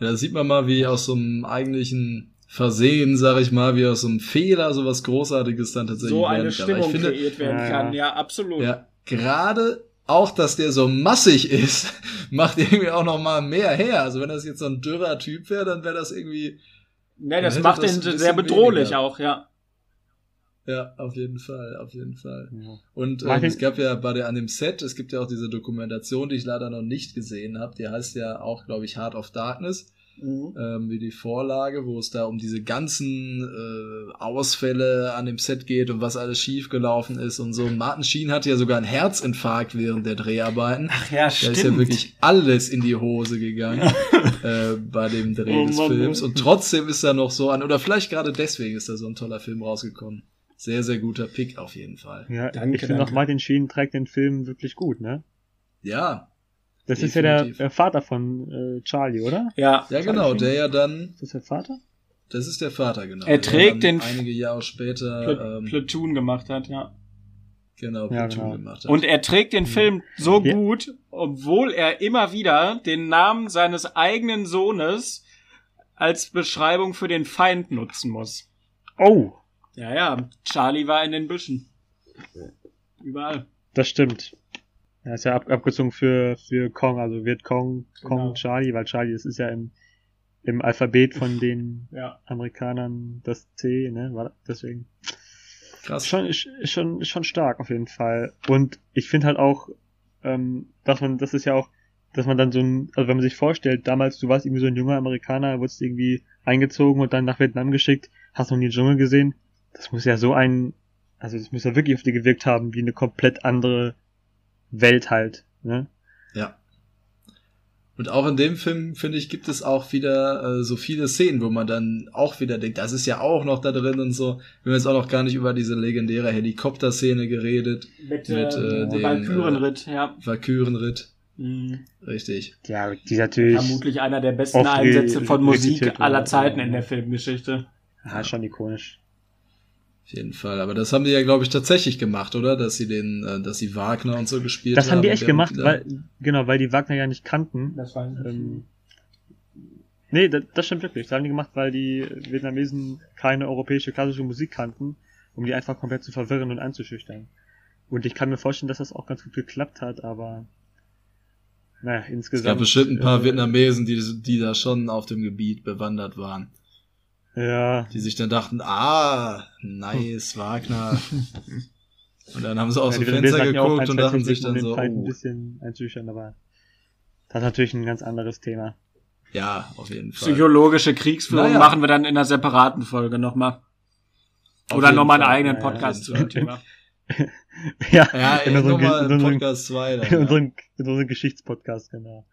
Ja, da sieht man mal, wie aus so einem eigentlichen Versehen, sag ich mal, wie aus so einem Fehler so was Großartiges dann tatsächlich so eine werden Stimmung kann. Ich finde, kreiert werden ja, kann. ja. Ja, absolut. ja, gerade auch, dass der so massig ist, macht irgendwie auch noch mal mehr her. Also wenn das jetzt so ein dürrer Typ wäre, dann wäre das irgendwie, Ne, das macht ihn sehr bedrohlich weniger. auch, ja. ja, auf jeden Fall, auf jeden Fall. Ja. Und ähm, es gab ja bei der an dem Set, es gibt ja auch diese Dokumentation, die ich leider noch nicht gesehen habe. Die heißt ja auch, glaube ich, Heart of Darkness, Mhm. ähm, wie die Vorlage, wo es da um diese ganzen äh, Ausfälle an dem Set geht und was alles schiefgelaufen ist und so. Und Martin Sheen hatte ja sogar einen Herzinfarkt während der Dreharbeiten. Ach ja, Da ist ja wirklich alles in die Hose gegangen äh, bei dem Dreh Oh des Mann, Films. Und trotzdem ist da noch so ein, oder vielleicht gerade deswegen ist da so ein toller Film rausgekommen. Sehr, sehr guter Pick auf jeden Fall. Ja, Danke, ich finde auch. Martin Sheen trägt den Film wirklich gut, ne? Ja, Das ist ja der, Definitiv. der Vater von äh, Charlie, oder? Ja. ja genau, der ja dann, Ist das der Vater? das ist der Vater, genau. Er der trägt dann den- einige Jahre später, Pl ähm, Platoon gemacht hat, ja. genau, Ja, Platoon genau. gemacht hat. Und er trägt den Film so Ja. gut, obwohl er immer wieder den Namen seines eigenen Sohnes als Beschreibung für den Feind nutzen muss. Oh, Ja, ja, Charlie war in den Büschen. Überall. das stimmt. Er ist ja ab, abgezogen für, für Kong, also wird Kong, Kong Genau. Charlie, weil Charlie, das ist ja im, im Alphabet von den Ja. Amerikanern das C, ne? War deswegen. Krass. Schon, ist, ist schon, ist schon stark auf jeden Fall. Und ich finde halt auch, ähm, dass man, das ist ja auch, dass man dann so ein, also wenn man sich vorstellt, damals, du warst irgendwie so ein junger Amerikaner, wurdest irgendwie eingezogen und dann nach Vietnam geschickt, hast noch nie den Dschungel gesehen. Das muss ja so ein, also das muss ja wirklich auf dir gewirkt haben, wie eine komplett andere Welt halt, ne? Ja. Und auch in dem Film, finde ich, gibt es auch wieder äh, so viele Szenen, wo man dann auch wieder denkt, das ist ja auch noch da drin und so. Wir haben jetzt auch noch gar nicht über diese legendäre Helikopterszene geredet. Mit, Mit, äh, äh, dem, Valkyrenritt, ja. Valkyrenritt. Mhm. Richtig. Ja, die natürlich, Vermutlich einer der besten Einsätze von Musik aller. Zeiten in der Filmgeschichte. ja, schon ikonisch. Auf jeden Fall. Aber das haben die ja, glaube ich, tatsächlich gemacht, oder? Dass sie den, äh, dass sie Wagner und so gespielt haben. Das haben die echt gemacht, weil, genau, weil die Wagner ja nicht kannten. Das weiß ich Ähm, nee, das, das stimmt wirklich. Das haben die gemacht, weil die Vietnamesen keine europäische klassische Musik kannten, um die einfach komplett zu verwirren und einzuschüchtern. Und ich kann mir vorstellen, dass das auch ganz gut geklappt hat, aber naja, Es insgesamt. gab bestimmt ein paar äh, Vietnamesen, die, die da schon auf dem Gebiet bewandert waren. Ja, Die sich dann dachten, ah, nice, Wagner. Und dann haben sie aus ja, dem Fenster ja geguckt und dachten sich dann so, Feind ein oh, bisschen einzuschüchtern, aber das ist natürlich ein ganz anderes Thema. ja, auf jeden Fall. Psychologische Kriegsführung Naja. machen wir dann in einer separaten Folge nochmal. Oder nochmal einen eigenen Ja, ja, Podcast auf zu dem Thema. ja, Ja, in unserem, nochmal in unserem, Podcast 2 dann. in Ja. unserem, in unserem Geschichtspodcast, genau.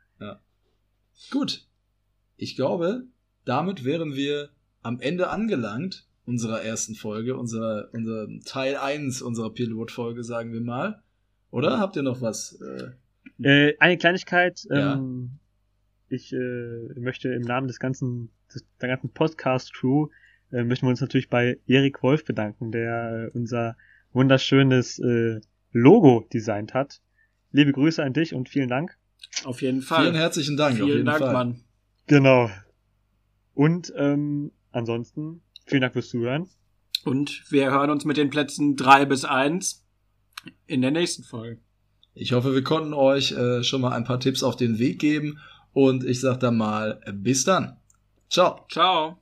Gut. Ich glaube, damit wären wir am Ende angelangt unserer ersten Folge, unserer, unser Teil 1 unserer Pilotfolge, sagen wir mal. Oder habt ihr noch was? Äh, Äh, eine Kleinigkeit. Ja. Ähm, ich äh, möchte im Namen des ganzen, des, der ganzen Podcast-Crew, äh, möchten wir uns natürlich bei Erik Wolf bedanken, der äh, unser wunderschönes äh, Logo designt hat. Liebe Grüße an dich und vielen Dank. Auf jeden Fall. vielen herzlichen Dank. auf Vielen jeden Dank, Fall. Mann. Genau. Und ähm, ansonsten vielen Dank fürs Zuhören. Und wir hören uns mit den Plätzen drei bis eins in der nächsten Folge. Ich hoffe, wir konnten euch äh, schon mal ein paar Tipps auf den Weg geben und ich sag dann mal, bis dann. Ciao. Ciao.